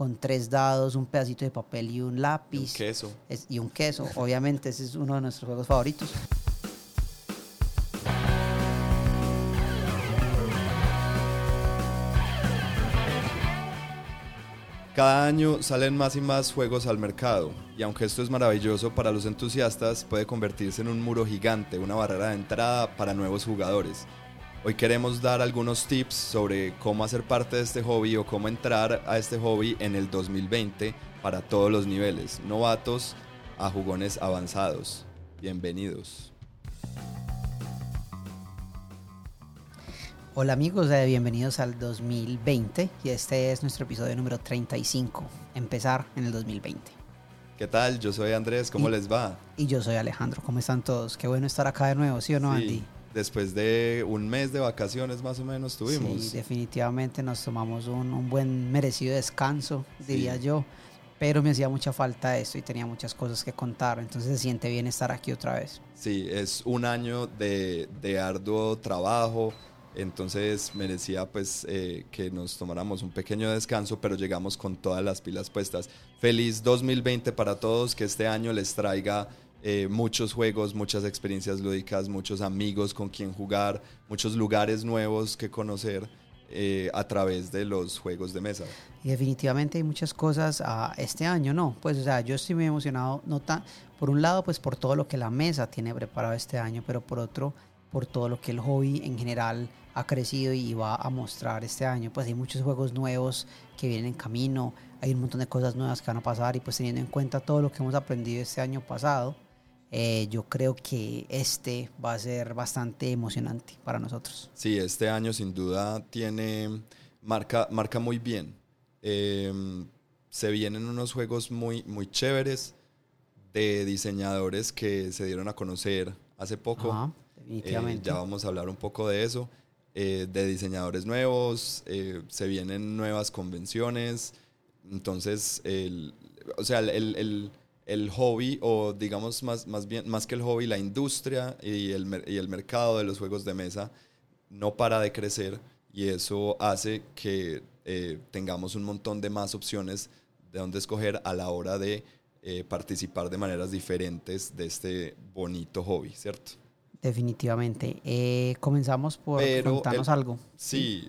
con tres dados, un pedacito de papel y un lápiz. Y un queso. Es- y un queso. Obviamente ese es uno de nuestros juegos favoritos. Cada año salen más y más juegos al mercado, y aunque esto es maravilloso para los entusiastas, puede convertirse en un muro gigante, una barrera de entrada para nuevos jugadores. Hoy queremos dar algunos tips sobre cómo hacer parte de este hobby o cómo entrar a este hobby en el 2020 para todos los niveles, novatos a jugones avanzados. Bienvenidos. Hola amigos, eh, bienvenidos al 2020 y este es nuestro episodio número 35, empezar en el 2020. ¿Qué tal? Yo soy Andrés, ¿cómo Y- les va? Y yo soy Alejandro, ¿cómo están todos? Qué bueno estar acá de nuevo, ¿sí o no, Sí, Andy? Después de un mes de vacaciones más o menos tuvimos. Sí, definitivamente nos tomamos un, un buen merecido descanso, diría Sí. yo, pero me hacía mucha falta esto y tenía muchas cosas que contar, entonces se siente bien estar aquí otra vez. Sí, es un año de, de arduo trabajo, entonces merecía pues eh, que nos tomáramos un pequeño descanso, pero llegamos con todas las pilas puestas. Feliz 2020 para todos, que este año les traiga eh, muchos juegos, muchas experiencias lúdicas, muchos amigos con quien jugar, muchos lugares nuevos que conocer eh, a través de los juegos de mesa. Y definitivamente hay muchas cosas ah, este año, ¿no? Pues, o sea, yo estoy muy emocionado, no tan, por un lado, pues por todo lo que la mesa tiene preparado este año, pero por otro, por todo lo que el hobby en general ha crecido y va a mostrar este año. Pues hay muchos juegos nuevos que vienen en camino, hay un montón de cosas nuevas que van a pasar y pues teniendo en cuenta todo lo que hemos aprendido este año pasado, eh, yo creo que este va a ser bastante emocionante para nosotros. Sí, este año sin duda tiene marca, marca muy bien. Eh, se vienen unos juegos muy, muy chéveres de diseñadores que se dieron a conocer hace poco. Ajá, Eh, definitivamente. ya vamos a hablar un poco de eso. eh, de diseñadores nuevos, eh, se vienen nuevas convenciones. Entonces, el, o sea, el, el- el hobby, o digamos más, más bien, más que el hobby, la industria y el, y el mercado de los juegos de mesa no para de crecer y eso hace que eh, tengamos un montón de más opciones de dónde escoger a la hora de eh, participar de maneras diferentes de este bonito hobby, ¿cierto? Definitivamente. Eh, comenzamos por Pero contarnos el- algo. Sí,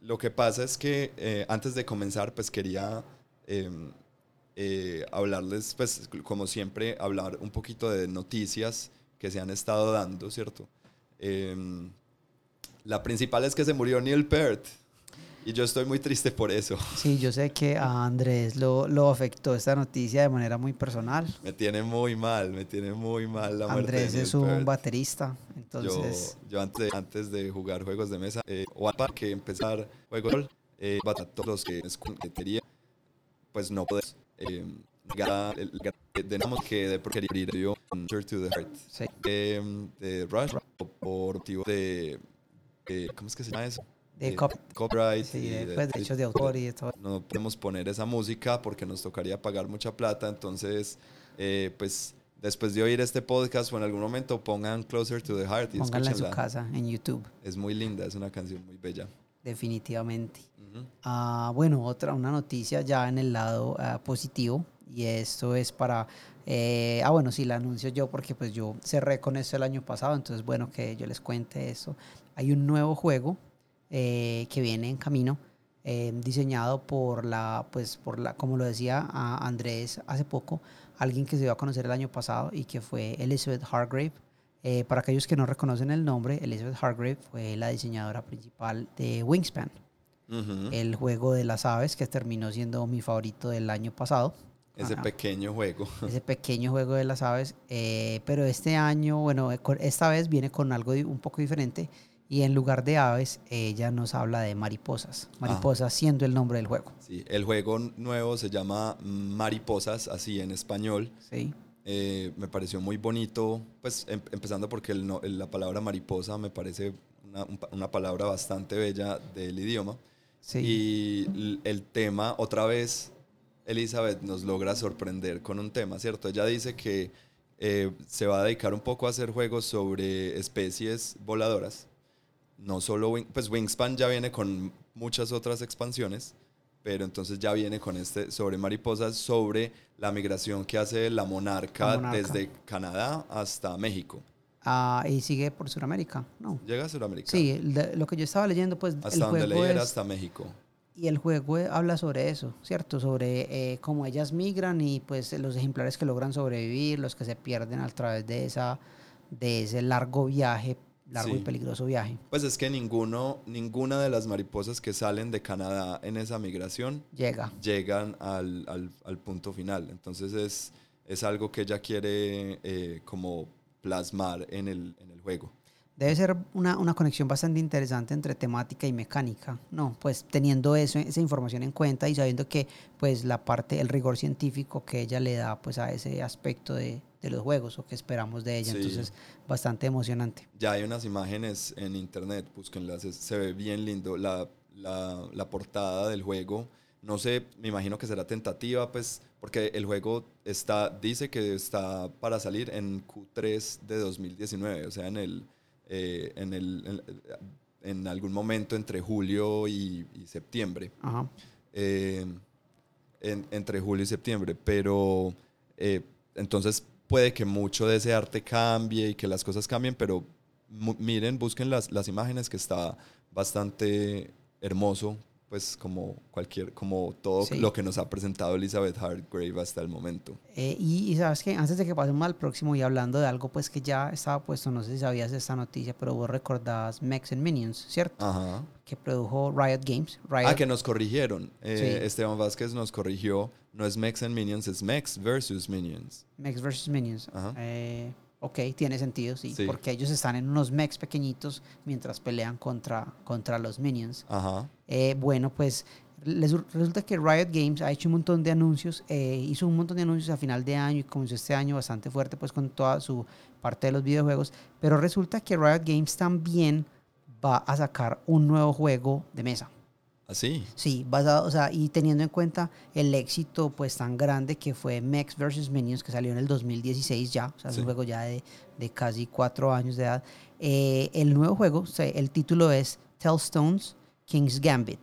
lo que pasa es que antes de comenzar, pues quería eh, hablarles, pues como siempre, hablar un poquito de noticias que se han estado dando, ¿cierto? Eh, la principal es que se murió Neil Peart y yo estoy muy triste por eso. Sí, yo sé que a Andrés lo, lo afectó esta noticia de manera muy personal. Me tiene muy mal, me tiene muy mal la muerte Andrés de Neil es un baterista, entonces Yo, yo antes, antes de jugar juegos de mesa, eh, o para que empezar juegos eh, todos los que es pues no podemos eh, el- tenemos que de porquería Answer to the Heart sí. eh, de Rush por motivo de eh, ¿cómo es que se llama eso? De Eh, cop- copyright sí, y de, de- pues, derechos de autor y todo. no podemos poner esa música porque nos tocaría pagar mucha plata. Entonces, eh, pues después de oír este podcast o en algún momento pongan Closer to the Heart y Pónganla en su casa, en YouTube, Es muy linda, es una canción muy bella. Definitivamente. Ah, bueno, otra, una noticia ya en el lado ah, positivo y esto es para, eh, ah bueno, sí, la anuncio yo porque pues yo cerré con esto el año pasado, entonces bueno que yo les cuente eso. Hay un nuevo juego eh, que viene en camino, eh, diseñado por la, pues por la, como lo decía a Andrés hace poco, alguien que se dio a conocer el año pasado y que fue Elizabeth Hargrave. Eh, para aquellos que no reconocen el nombre, Elizabeth Hargrave fue la diseñadora principal de Wingspan Ujú. el juego de las aves, que terminó siendo mi favorito del año pasado. Ese Ajá. pequeño juego. Ese pequeño juego de las aves. eh, pero este año, bueno, eh, esta vez viene con algo un poco diferente. Y en lugar de aves, ella nos habla de mariposas. Mariposas siendo el nombre del juego. Sí, el juego nuevo se llama Mariposas, así en español. ¿sí? Eh, me pareció muy bonito, pues em- empezando porque el no- el- la palabra mariposa me parece una, una palabra bastante bella del idioma. Sí. Y el tema, otra vez, Elizabeth nos logra sorprender con un tema, ¿cierto? Ella dice que eh, se va a dedicar un poco a hacer juegos sobre especies voladoras. No solo, Wing- pues Wingspan ya viene con muchas otras expansiones, pero entonces ya viene con este sobre mariposas, sobre la migración que hace la monarca, La monarca. desde Canadá hasta México. Ah, y sigue por Sudamérica, ¿no? Llega a Sudamérica. Sí, de- lo que yo estaba leyendo, pues Hasta el donde juego leí era hasta México. Y el juego habla sobre eso, ¿cierto? Sobre eh, cómo ellas migran y pues los ejemplares que logran sobrevivir, los que se pierden a través de, esa, de ese largo viaje, largo y Sí. peligroso viaje. Pues es que ninguno, ninguna de las mariposas que salen de Canadá en esa migración Llega. llegan al, al- al punto final. Entonces es, es algo que ella quiere eh, como plasmar en el, en el juego. Debe ser una, una conexión bastante interesante entre temática y mecánica, ¿no? Pues teniendo eso, esa información en cuenta y sabiendo que pues la parte, el rigor científico que ella le da pues a ese aspecto de, de los juegos o que esperamos de ella. Sí. Entonces, bastante emocionante. Ya hay unas imágenes en internet, búsquenlas, se ve bien lindo. La, la, la portada del juego, no sé, me imagino que será tentativa, pues, porque el juego está, dice que está para salir en Q3 de 2019, o sea, en el, eh, en el, en, en algún momento entre julio y, y septiembre. Ajá. eh, en- entre julio y septiembre, pero eh, entonces puede que mucho de ese arte cambie y que las cosas cambien, pero miren, busquen las, las imágenes que está bastante hermoso, pues como cualquier, como todo Sí. lo que nos ha presentado Elizabeth Hargrave hasta el momento. Eh, y, y sabes que antes de que pasemos al próximo y hablando de algo pues que ya estaba puesto, no sé si sabías esta noticia, pero vos recordás Mex and Minions, ¿cierto? Ajá. Que produjo Riot Games. Riot, Ah, que nos corrigieron. Eh, Sí. Esteban Vázquez nos corrigió. No es Mex and Minions, es Mex versus Minions. Mex vs. Minions. Ajá. Eh, ok, tiene sentido, sí, Sí. porque ellos están en unos mechs pequeñitos mientras pelean contra, contra los Minions. Ajá. Eh, bueno, pues les- resulta que Riot Games ha hecho un montón de anuncios, eh, hizo un montón de anuncios a final de año y comenzó este año bastante fuerte pues con toda su parte de los videojuegos, pero resulta que Riot Games también va a sacar un nuevo juego de mesa. Así. Sí, basado, o sea, y teniendo en cuenta el éxito pues tan grande que fue Mex vs. Minions, que salió en el 2016 ya, o sea, es Sí. un juego ya de, de casi cuatro años de edad. Eh, el nuevo juego, o sea, el título es Tellstones King's Gambit.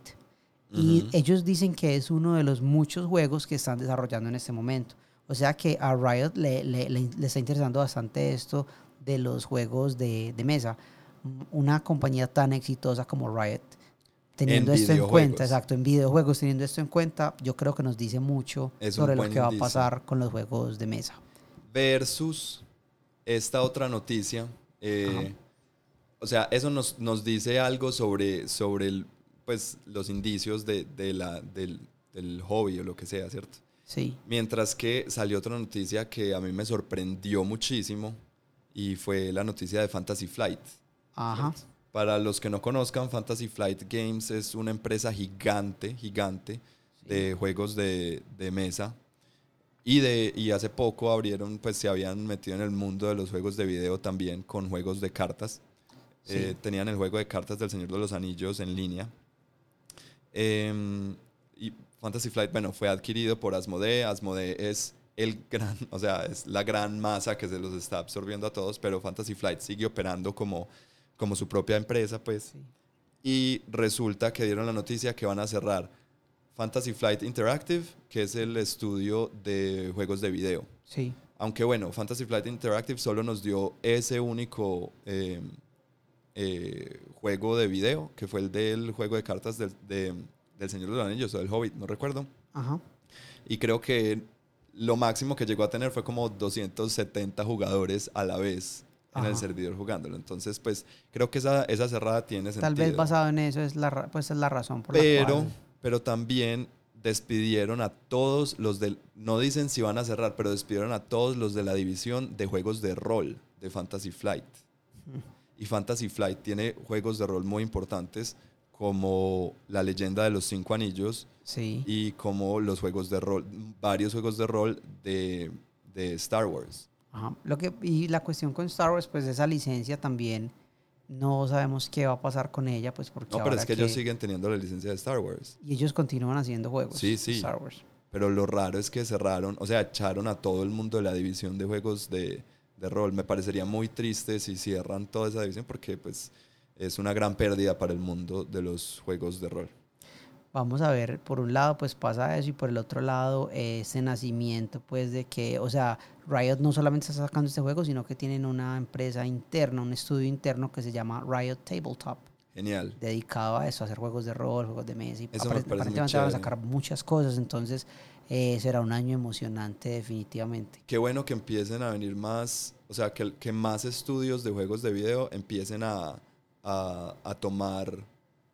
Y Ujú. ellos dicen que es uno de los muchos juegos que están desarrollando en este momento. O sea que a Riot le, le- le- le está interesando bastante esto de los juegos de, de mesa. Una compañía tan exitosa como Riot, teniendo esto en cuenta, exacto, en videojuegos, teniendo esto en cuenta, yo creo que nos dice mucho Es sobre lo que va a pasar con los juegos de mesa. versus esta otra noticia. eh, o sea, eso nos, nos dice algo sobre, sobre el, pues, los indicios de, de la, del, del hobby o lo que sea, ¿cierto? Sí, Mientras que salió otra noticia que a mí me sorprendió muchísimo y fue la noticia de Fantasy Flight. ajá, Para los que no conozcan, Fantasy Flight Games es una empresa gigante, gigante de juegos de, de mesa. Y, de, y hace poco abrieron, pues se habían metido en el mundo de los juegos de video también con juegos de cartas. Sí. Eh, tenían el juego de cartas del Señor de los Anillos en línea. Em, y Fantasy Flight, bueno, fue adquirido por Asmodee. Asmodee es el gran, o sea, es la gran masa que se los está absorbiendo a todos, pero Fantasy Flight sigue operando como, como su propia empresa, pues. Sí. Y resulta que dieron la noticia que van a cerrar Fantasy Flight Interactive, que es el estudio de juegos de video. sí, Aunque bueno, Fantasy Flight Interactive solo nos dio ese único eh, eh, juego de video, que fue el del juego de cartas del, de- del Señor de los Anillos o del Hobbit, no recuerdo. ajá. Y creo que lo máximo que llegó a tener fue como 270 jugadores a la vez en el servidor jugándolo. Entonces, pues creo que esa, esa cerrada tiene sentido. Tal vez basado en eso es la, pues, es la razón por la Pero, cual... pero también despidieron a todos los del, no dicen si van a cerrar, pero despidieron a todos los de la división de juegos de rol de Fantasy Flight. Y Fantasy Flight tiene juegos de rol muy importantes como La leyenda de los cinco anillos Sí. y como los juegos de rol, varios juegos de rol de, de Star Wars. Ajá. Lo que, y la cuestión con Star Wars, pues esa licencia también no sabemos qué va a pasar con ella, pues porque No, pero ahora es que ellos siguen teniendo la licencia de Star Wars. Y ellos continúan haciendo juegos Sí, de sí. Star Wars. Pero lo raro es que cerraron, o sea, echaron a todo el mundo de la división de juegos de, de rol. Me parecería muy triste si cierran toda esa división porque pues es una gran pérdida para el mundo de los juegos de rol. vamos a ver, por un lado pues pasa eso y por el otro lado ese nacimiento pues de que, o sea, Riot no solamente está sacando este juego, sino que tienen una empresa interna, un estudio interno que se llama Riot Tabletop. Genial. Dedicado a eso, a hacer juegos de rol, juegos de mesa. Y Eso me parece muy aparentemente van a sacar muchas cosas, entonces eh, será un año emocionante definitivamente. Qué bueno que empiecen a venir más, o sea, que, que más estudios de juegos de video empiecen a, a, a tomar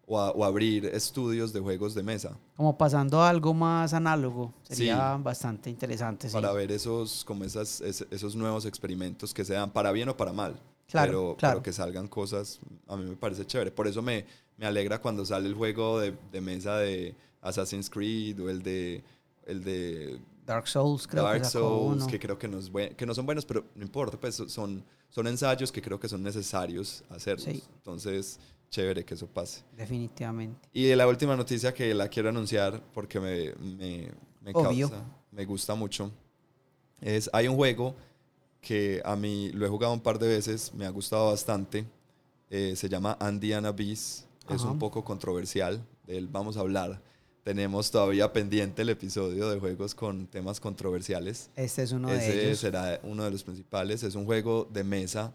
o a, o abrir estudios de juegos de mesa Como pasando a algo más análogo, sería Sí. bastante interesante. sí. para ver esos, como esas, es- esos nuevos experimentos que se dan, para bien o para mal. Claro, pero, claro. pero que salgan cosas, a mí me parece chévere. Por eso me, me alegra cuando sale el juego de, de mesa de Assassin's Creed o el de, el de Dark Souls creo Dark que Souls, uno. que creo que no, es buen- que no son buenos, pero no importa, pues son, son ensayos que creo que son necesarios hacerlos. Sí. Entonces, chévere que eso pase. Definitivamente. Y la última noticia que la quiero anunciar porque me, me, me causa, me gusta mucho, es, hay un juego que a mí lo he jugado un par de veces, me ha gustado bastante, eh, se llama Andiana Beast, es un poco controversial, de él vamos a hablar. Tenemos todavía pendiente el episodio de juegos con temas controversiales. Este es uno de Ese ellos. será uno de los principales. Es un juego de mesa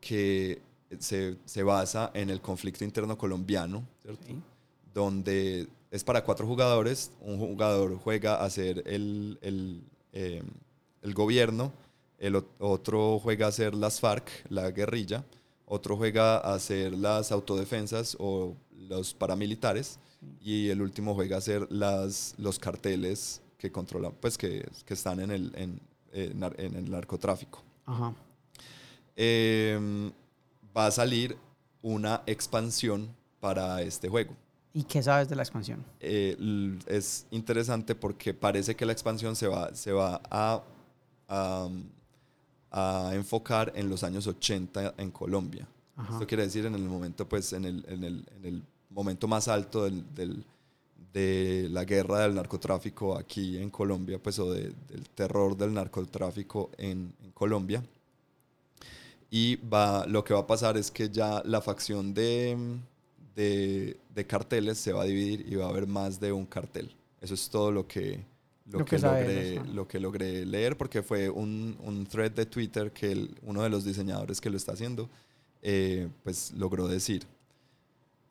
que se, se basa en el conflicto interno colombiano, ¿cierto? Sí. donde es para cuatro jugadores. Un jugador juega a ser el, el, eh, el gobierno, el ot- otro juega a ser las FARC, la guerrilla, otro juega a ser las autodefensas o los paramilitares y el último juega a ser las, los carteles que controlan, pues que, que están en el, en, eh, nar- en el narcotráfico. Ajá. Eh, va a salir una expansión para este juego. ¿Y qué sabes de la expansión? Eh, es interesante porque parece que la expansión se va, se va a, a, a enfocar en los años 80 en Colombia. Ajá. Esto quiere decir en el momento, pues, en el, en el, en el momento más alto del, del- de la guerra del narcotráfico aquí en Colombia, pues, o de- del terror del narcotráfico en, en Colombia. Y va, lo que va a pasar es que ya la facción de, de, de carteles se va a dividir y va a haber más de un cartel. Eso es todo lo que, lo Lo que, que logré, eso. lo que logré leer porque fue un, un thread de Twitter que el- uno de los diseñadores que lo está haciendo eh, pues logró decir.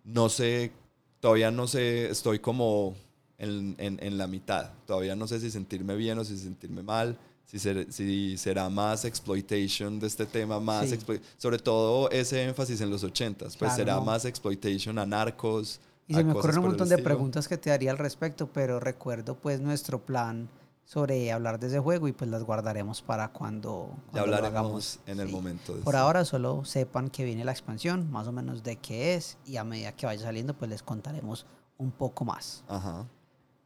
No sé, todavía no sé, estoy como en, en- en la mitad. Todavía no sé si sentirme bien o si sentirme mal. Si, ser- si será más exploitation de este tema, más Sí. sobre todo ese énfasis en los 80s, pues Claro, será no. más exploitation a narcos. Y a se me ocurren un montón de preguntas que te daría al respecto, pero recuerdo pues nuestro plan sobre hablar de ese juego y pues las guardaremos para cuando, Ya cuando lo hablaremos hagamos. en el Sí. momento. de Por eso. ahora solo sepan que viene la expansión, más o menos de qué es, y a medida que vaya saliendo pues les contaremos un poco más. Ajá.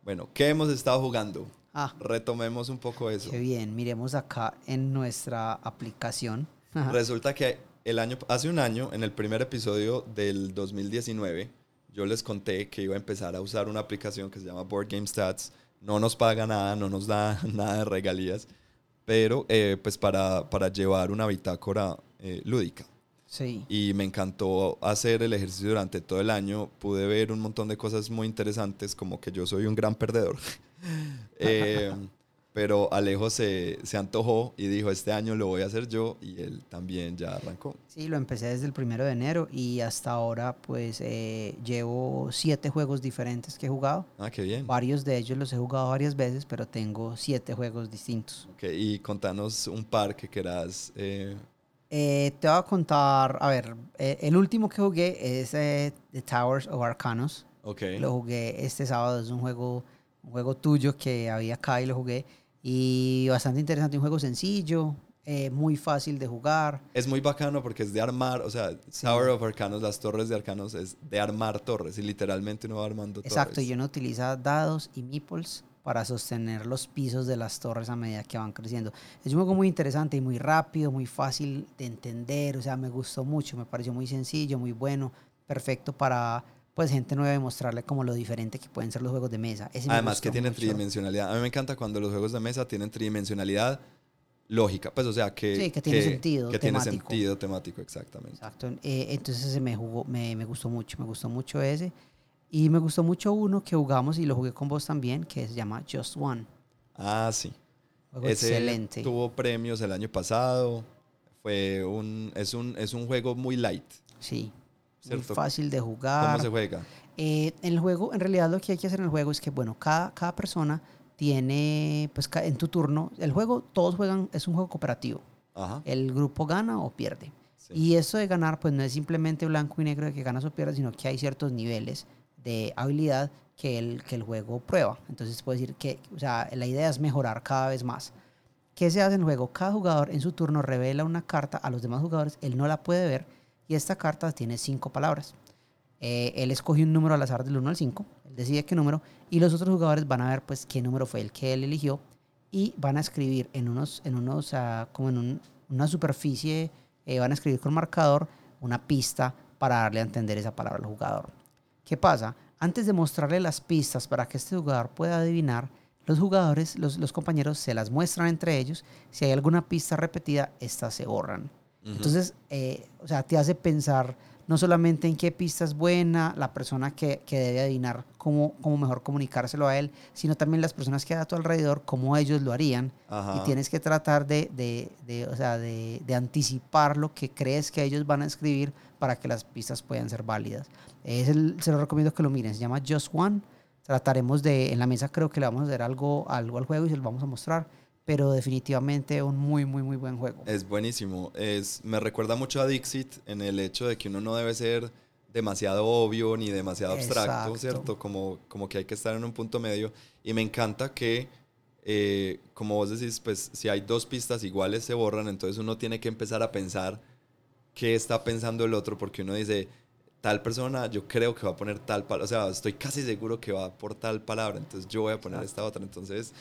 Bueno, ¿qué hemos estado jugando? Ah, Retomemos un poco eso. qué bien, miremos acá en nuestra aplicación. Ajá. Resulta que el año, hace un año, en el primer episodio del 2019, yo les conté que iba a empezar a usar una aplicación que se llama Board Game Stats. No nos paga nada, no nos da nada de regalías, pero eh, pues para, para llevar una bitácora eh, lúdica. Sí, Y me encantó hacer el ejercicio durante todo el año. Pude ver un montón de cosas muy interesantes, como que yo soy un gran perdedor. Eh, pero Alejo se, se antojó y dijo, este año lo voy a hacer yo, y él también ya arrancó. sí, lo empecé desde el primero de enero y hasta ahora pues eh, llevo siete juegos diferentes que he jugado. Ah, qué bien. Varios de ellos los he jugado varias veces, pero tengo siete juegos distintos. Ok, y contanos un par que quieras. eh, Eh, te voy a contar, a ver, eh, el último que jugué es eh, The Towers of Arcanos. ok. Lo jugué este sábado, es un juego, un juego tuyo que había acá y lo jugué. Y bastante interesante, un juego sencillo, eh, muy fácil de jugar. Es muy bacano porque es de armar, o sea, Sí. Tower of Arcanos, las torres de Arcanos, es de armar torres y literalmente uno va armando Exacto, y torres. uno utiliza dados y meeples para sostener los pisos de las torres a medida que van creciendo. Es un juego muy interesante y muy rápido, muy fácil de entender, o sea, me gustó mucho, me pareció muy sencillo, muy bueno, perfecto para pues gente nueva y mostrarle como lo diferente que pueden ser los juegos de mesa. Ese me Además gustó que tienen mucho. tridimensionalidad. A mí me encanta cuando los juegos de mesa tienen tridimensionalidad lógica, pues o sea que... Sí, que tiene sentido Que tiene sentido temático, exactamente. Exacto. eh, entonces ese me jugó, me, me gustó mucho, me gustó mucho ese. Y me gustó mucho uno que jugamos y lo jugué con vos también, que se llama Just One. Ah, sí. Juego Ese excelente. Tuvo premios el año pasado. Fue un, es un, es un juego muy light. Sí. Muy ¿Cierto? fácil de ¿Cómo jugar. se juega? Eh, en el juego, en realidad lo que hay que hacer en el juego es que, bueno, cada, cada persona tiene, pues en tu turno, el juego, todos juegan, es un juego cooperativo. Ajá. El grupo gana o pierde. sí. Y eso de ganar, pues no es simplemente blanco y negro de que ganas o pierdes, sino que hay ciertos niveles de habilidad que el, que el juego prueba. Entonces puedo decir que, o sea, la idea es mejorar cada vez más. ¿Qué se hace en el juego? Cada jugador en su turno revela una carta a los demás jugadores, él no la puede ver y esta carta tiene cinco palabras. Eh, él escoge un número al azar del 1 al 5, él decide qué número y los otros jugadores van a ver pues qué número fue el que él eligió y van a escribir en unos, en unos ah, como en un- una superficie, eh, van a escribir con marcador una pista para darle a entender esa palabra al jugador. ¿Qué pasa? Antes de mostrarle las pistas para que este jugador pueda adivinar, los jugadores, los, los compañeros se las muestran entre ellos. Si hay alguna pista repetida, estas se borran. Ujú. Entonces, eh, o sea, te hace pensar no solamente en qué pista es buena la persona que, que debe adivinar cómo, cómo mejor comunicárselo a él, sino también las personas que hay a tu alrededor, cómo ellos lo harían. Ajá. Y tienes que tratar de, de, de, o sea, de, de anticipar lo que crees que ellos van a escribir para que las pistas puedan ser válidas. Es el- se lo recomiendo que lo miren, se llama Just One. Trataremos de, en la mesa creo que le vamos a hacer algo, algo al juego y se lo vamos a mostrar, pero definitivamente un muy, muy, muy buen juego. Es buenísimo. Es, me recuerda mucho a Dixit en el hecho de que uno no debe ser demasiado obvio ni demasiado abstracto, Exacto. ¿cierto? Como, como que hay que estar en un punto medio. Y me encanta que, eh, como vos decís, pues si hay dos pistas iguales se borran, entonces uno tiene que empezar a pensar qué está pensando el otro, porque uno dice, tal persona yo creo que va a poner tal palabra, o sea, estoy casi seguro que va por tal palabra, entonces yo voy a poner esta otra, entonces...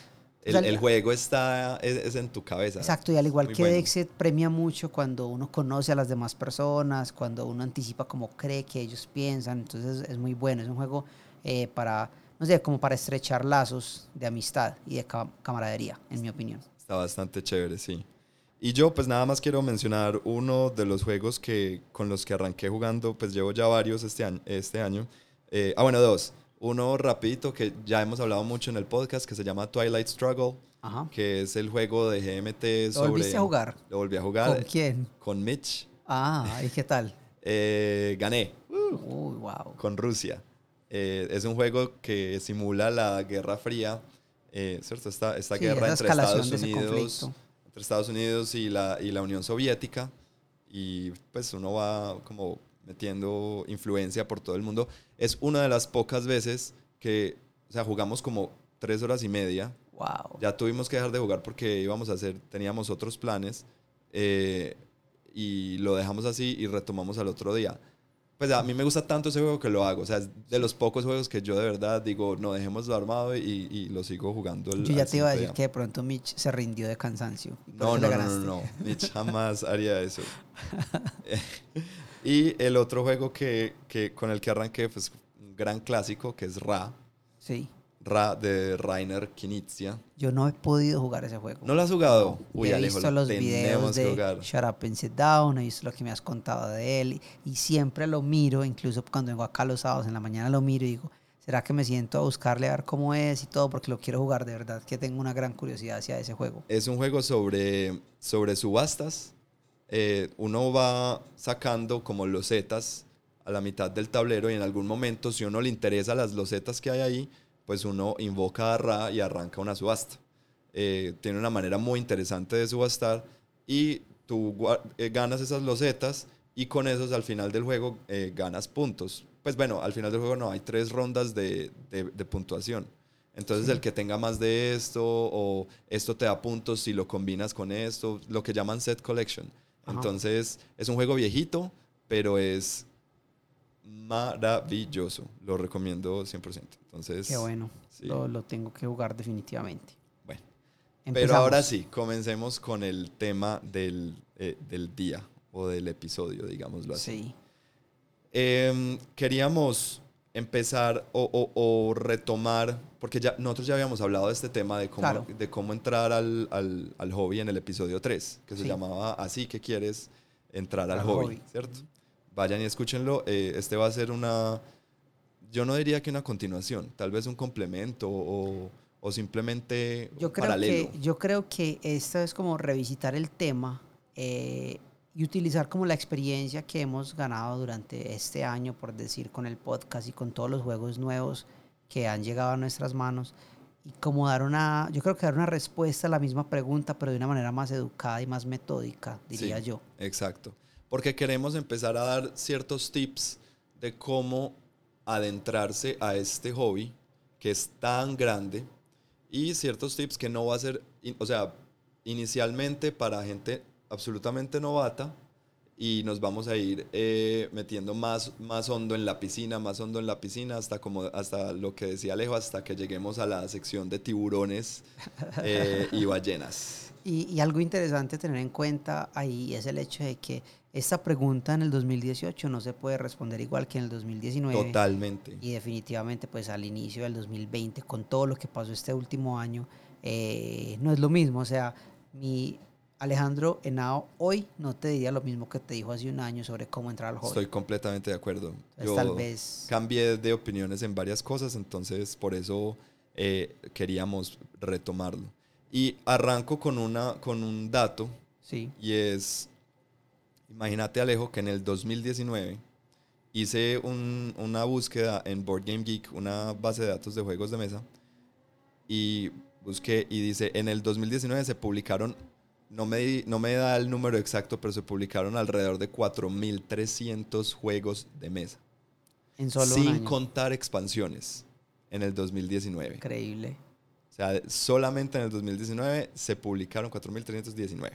El, O sea, el juego está es, es en tu cabeza. Exacto, y al igual Muy que bueno. Dexit premia mucho cuando uno conoce a las demás personas, cuando uno anticipa cómo cree que ellos piensan, entonces es muy bueno, es un juego eh, para, no sé, como para estrechar lazos de amistad y de ca- camaradería, en mi opinión. Está bastante chévere, sí. Y yo pues nada más quiero mencionar uno de los juegos que con los que arranqué jugando, pues llevo ya varios este año. Este año. Eh, ah, bueno, dos. Uno rapidito que ya hemos hablado mucho en el podcast que se llama Twilight Struggle, Ajá. que es el juego de GMT ¿Lo sobre... volviste a jugar? Lo volví a jugar ¿Con quién? con Mitch. Ah, ¿y qué tal? Eh, gané Uy, wow. con Rusia. Eh, es un juego que simula la Guerra Fría, eh, ¿cierto? Esta, esta Sí, guerra entre Estados Unidos, entre Estados Unidos y la, y la Unión Soviética. Y pues uno va como metiendo influencia por todo el mundo. Es una de las pocas veces que, o sea, jugamos como tres horas y media. Wow. Ya tuvimos que dejar de jugar porque íbamos a hacer, teníamos otros planes. eh, y lo dejamos así y retomamos al otro día. Pues a mí me gusta tanto ese juego que lo hago. O sea, es de los pocos juegos que yo de verdad digo, no, dejémoslo armado y, y lo sigo jugando. el- Yo ya te iba a decir que de pronto Mitch se rindió de cansancio. No, no, no, no, no. Mitch jamás haría eso. y el otro juego que, que, con el que arranqué, pues un gran clásico, que es Ra. Sí. Ra de Rainer Knizia. Yo no he podido jugar ese juego. ¿No lo has jugado? Uy, he Alejo, visto lo los videos de jugar. Shut Up and Sit Down, he visto lo que me has contado de él y, y siempre lo miro, incluso cuando vengo acá los sábados en la mañana lo miro y digo, ¿será que me siento a buscarle a ver cómo es y todo? Porque lo quiero jugar de verdad, que tengo una gran curiosidad hacia ese juego. Es un juego sobre, sobre subastas. Eh, uno va sacando como losetas a la mitad del tablero y en algún momento, si uno le interesa las losetas que hay ahí, pues uno invoca a Ra y arranca una subasta. Eh, tiene una manera muy interesante de subastar y tú eh, ganas esas losetas y con esos al final del juego eh, ganas puntos. Pues bueno, al final del juego no, hay tres rondas de, de- de puntuación. Entonces el que tenga más de esto o esto te da puntos si lo combinas con esto, lo que llaman set collection. Ajá. Entonces es un juego viejito, pero es maravilloso. Lo recomiendo 100%. Entonces, Qué bueno, sí. lo, lo tengo que jugar definitivamente. bueno. Empezamos. Pero ahora sí, comencemos con el tema del, eh, del día o del episodio, digámoslo así. Sí, Em, queríamos empezar o, o- o retomar, porque ya, nosotros ya habíamos hablado de este tema de cómo, Claro. de cómo entrar al, al- al hobby en el episodio 3, que se Sí. llamaba Así que quieres entrar al Al hobby, hobby. ¿cierto? Vayan y escúchenlo. eh, este va a ser una... yo no diría que una continuación, tal vez un complemento o, o simplemente yo creo paralelo. Que, yo creo que esto es como revisitar el tema eh, y utilizar como la experiencia que hemos ganado durante este año, por decir, con el podcast y con todos los juegos nuevos que han llegado a nuestras manos y como dar una, yo creo que dar una respuesta a la misma pregunta, pero de una manera más educada y más metódica, diría yo. Exacto, porque queremos empezar a dar ciertos tips de cómo adentrarse a este hobby que es tan grande y ciertos tips que no va a ser, o sea, inicialmente para gente absolutamente novata y nos vamos a ir eh, metiendo más, más hondo en la piscina, más hondo en la piscina, hasta, como, hasta lo que decía Alejo, hasta que lleguemos a la sección de tiburones eh, y ballenas. Y, y, algo interesante tener en cuenta ahí es el hecho de que esta pregunta en el 2018 no se puede responder igual que en el 2019. Totalmente. Y definitivamente pues al inicio del 2020, con todo lo que pasó este último año, eh, no es lo mismo. O sea, mi Alejandro Henao hoy no te diría lo mismo que te dijo hace un año sobre cómo entrar al hobby. Estoy completamente de acuerdo. Yo tal vez... cambié de opiniones en varias cosas, entonces por eso eh, queríamos retomarlo. Y arranco con, una, con un dato. Sí. Y es, imagínate Alejo, que en el 2019 hice un, una búsqueda en Board Game Geek, una base de datos de juegos de mesa, y busqué y dice, en el 2019 se publicaron no me, no me da el número exacto, pero se publicaron alrededor de 4.300 juegos de mesa. En solo Sin un año. contar expansiones en el 2019. Increíble. O sea, solamente en el 2019 se publicaron 4.319.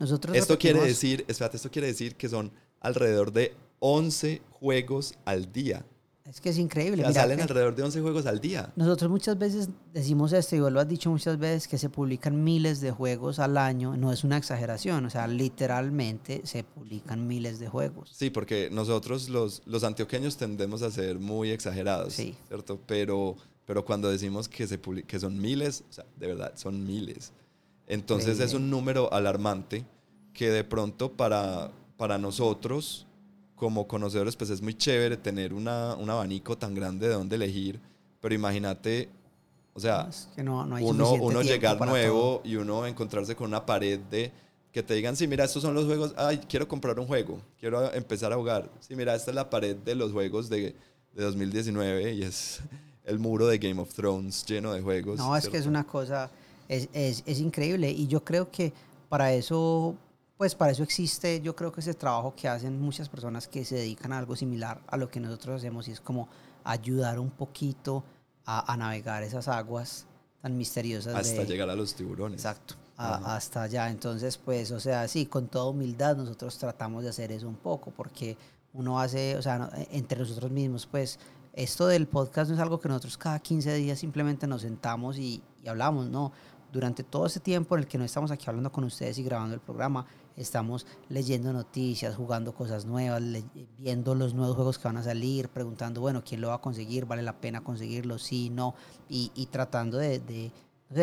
Nosotros Esto quiere repetimos- decir, espérate, esto quiere decir que son alrededor de 11 juegos al día. Es que es O increíble. sea, Mira salen alrededor de 11 juegos al día. nosotros muchas veces decimos esto y vos lo has dicho muchas veces que se publican miles de juegos al año. No es una exageración. O sea, literalmente se publican miles de juegos. Sí, porque nosotros los, los antioqueños tendemos a ser muy exagerados, Sí. ¿cierto? Pero, pero cuando decimos que, se que son miles, o sea, de verdad, son miles. Entonces es un número alarmante que de pronto para, para nosotros, como conocedores, pues es muy chévere tener una, un abanico tan grande de dónde elegir, pero imagínate, o sea, Es que no, no hay uno, uno llegar nuevo todo. y uno encontrarse con una pared de que te digan, sí, mira, estos son los juegos, ay, quiero comprar un juego, quiero empezar a jugar. Sí, mira, esta es la pared de los juegos de, de 2019 y es el muro de Game of Thrones lleno de juegos. No, es que es una cosa, es, es, es increíble y yo creo que para eso, pues para eso existe, yo creo que ese trabajo que hacen muchas personas que se dedican a algo similar a lo que nosotros hacemos y es como ayudar un poquito a, a navegar esas aguas tan misteriosas. Hasta de- llegar a los tiburones. Exacto, a- hasta allá. Entonces, pues, o sea, sí, con toda humildad nosotros tratamos de hacer eso un poco, porque uno hace, o sea, e- entre nosotros mismos, pues, esto del podcast no es algo que nosotros cada 15 días simplemente nos sentamos y, y hablamos, no. Durante todo ese tiempo en el que no estamos aquí hablando con ustedes y grabando el programa, estamos leyendo noticias, jugando cosas nuevas, viendo los nuevos juegos que van a salir, preguntando, bueno, ¿quién lo va a conseguir? ¿Vale la pena conseguirlo? Sí, no. Y, y tratando de, de,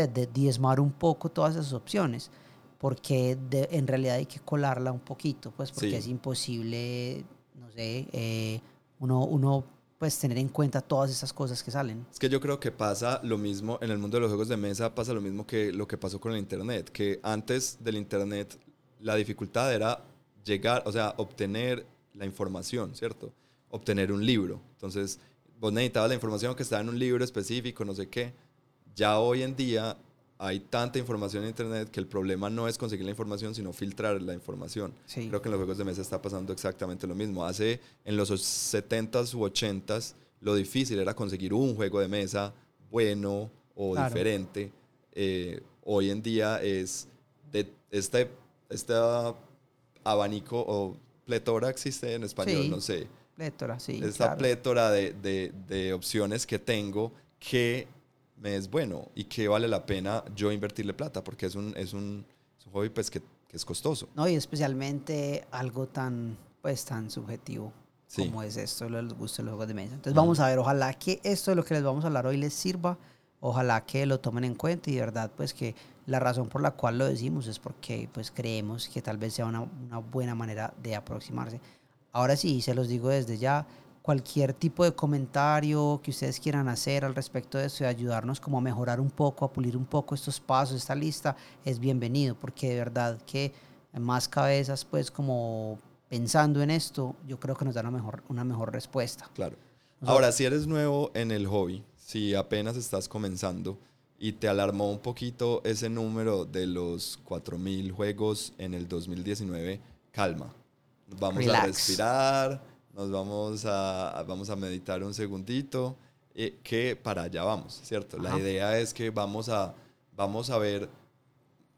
de diezmar un poco todas esas opciones, porque de- en realidad hay que colarla un poquito, pues porque Sí. es imposible, no sé, eh, uno, uno pues tener en cuenta todas esas cosas que salen. Es que yo creo que pasa lo mismo en el mundo de los juegos de mesa, pasa lo mismo que lo que pasó con el Internet, que antes del Internet la dificultad era llegar, o sea, obtener la información, ¿cierto? Obtener un libro. Entonces, vos necesitabas la información que estaba en un libro específico, no sé qué. Ya hoy en día hay tanta información en Internet que el problema no es conseguir la información, sino filtrar la información. Sí. Creo que en los juegos de mesa está pasando exactamente lo mismo. Hace en los 70s u 80s lo difícil era conseguir un juego de mesa bueno o Claro. diferente. Eh, hoy en día es de este, este abanico o pletora existe en español, Sí. no sé. Plétora, sí. Esta claro. plétora de, de- de opciones que tengo que me es bueno y que vale la pena yo invertirle plata porque es un, es un, es un hobby pues que, que es costoso. No, y especialmente algo tan, pues, tan subjetivo Sí. como es esto, los gustos de los juegos de mesa. Entonces vamos a ver, ojalá que esto de lo que les vamos a hablar hoy les sirva, ojalá que lo tomen en cuenta y de verdad, pues que la razón por la cual lo decimos es porque pues creemos que tal vez sea una, una buena manera de aproximarse. Ahora sí, se los digo desde ya, cualquier tipo de comentario que ustedes quieran hacer al respecto de eso y ayudarnos como a mejorar un poco, a pulir un poco estos pasos, esta lista, es bienvenido, porque de verdad que más cabezas, pues como pensando en esto, yo creo que nos da una mejor, una mejor respuesta. Claro. Ahora, si eres nuevo en el hobby, si apenas estás comenzando y te alarmó un poquito ese número de los 4.000 juegos en el 2019, calma. Vamos a respirar, nos vamos a, vamos a meditar un segundito, eh, que para allá vamos, ¿cierto? La idea es que vamos a, vamos a ver,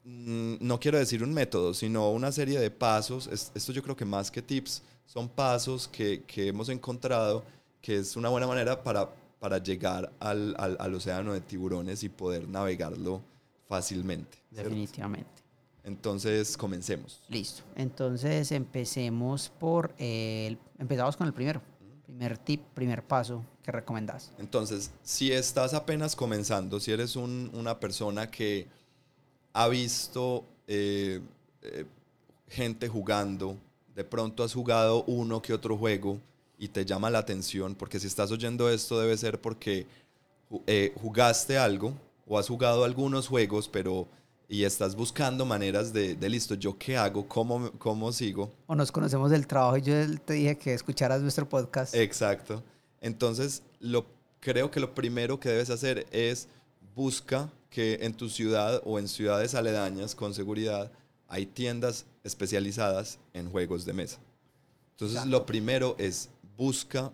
mm, no quiero decir un método, sino una serie de pasos. esto yo creo que más que tips, son pasos que, que hemos encontrado que es una buena manera para, para llegar al, al, al océano de tiburones y poder navegarlo fácilmente. Definitivamente. Entonces, comencemos. Listo. Entonces, empecemos por el... Empezamos con el primero. Primer tip, primer paso que recomendás. Entonces, si estás apenas comenzando, si eres un, una persona que ha visto eh, eh, gente jugando, de pronto has jugado uno que otro juego y te llama la atención, porque si estás oyendo esto debe ser porque eh, jugaste algo o has jugado algunos juegos, pero y estás buscando maneras de, de, listo, ¿yo qué hago? ¿Cómo, ¿Cómo sigo? O nos conocemos del trabajo y yo te dije que escucharas nuestro podcast. Exacto. Entonces, lo, creo que lo primero que debes hacer es busca que en tu ciudad o en ciudades aledañas con seguridad hay tiendas especializadas en juegos de mesa. Entonces, lo primero es busca,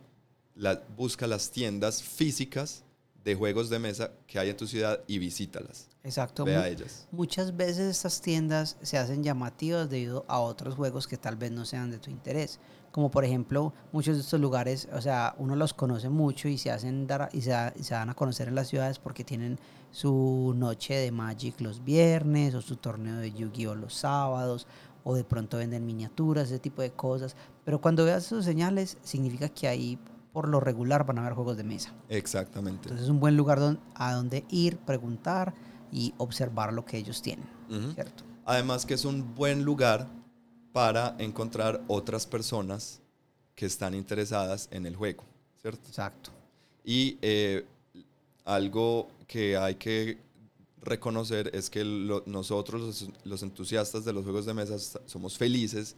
la, busca las tiendas físicas de juegos de mesa que hay en tu ciudad y visítalas. Exacto. ellas. Muchas veces estas tiendas se hacen llamativas debido a otros juegos que tal vez no sean de tu interés. Como por ejemplo, muchos de estos lugares, o sea, uno los conoce mucho y se hacen dar, y se, dan a conocer en las ciudades porque tienen su noche de Magic los viernes o su torneo de Yu-Gi-Oh los sábados o de pronto venden miniaturas, ese tipo de cosas. Pero cuando veas esos señales, significa que ahí por lo regular van a haber juegos de mesa. Exactamente. Entonces es un buen lugar a donde ir, preguntar y observar lo que ellos tienen, ¿cierto? Además que es un buen lugar para encontrar otras personas que están interesadas en el juego, ¿cierto? Exacto. Y eh, algo que hay que reconocer es que nosotros, los, entusiastas de los juegos de mesa, somos felices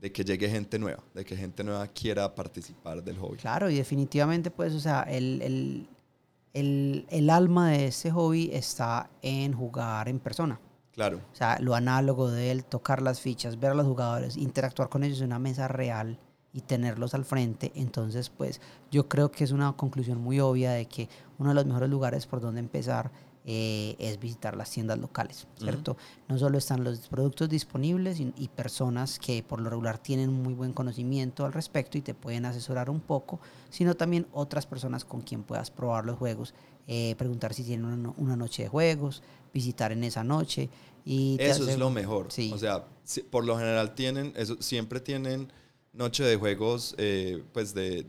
de que llegue gente nueva, de que gente nueva quiera participar del hobby. Claro, y definitivamente, pues, o sea, el, el, el, alma de ese hobby está en jugar en persona. Claro. O sea, lo análogo de él, tocar las fichas, ver a los jugadores, interactuar con ellos en una mesa real y tenerlos al frente. Entonces, pues yo creo que es una conclusión muy obvia de que uno de los mejores lugares por donde empezar eh, es visitar las tiendas locales, ¿cierto? No solo están los productos disponibles y, personas que por lo regular tienen muy buen conocimiento al respecto y te pueden asesorar un poco, sino también otras personas con quien puedas probar los juegos, eh, preguntar si tienen una, noche de juegos, visitar en esa noche. Y eso es lo mejor. O sea, por lo general tienen, eso, siempre tienen noche de juegos, eh, pues de,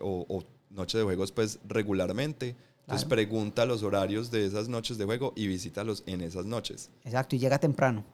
o, o noche de juegos pues regularmente entonces pregunta los horarios de esas noches de juego y visítalos en esas noches. Exacto, y llega temprano.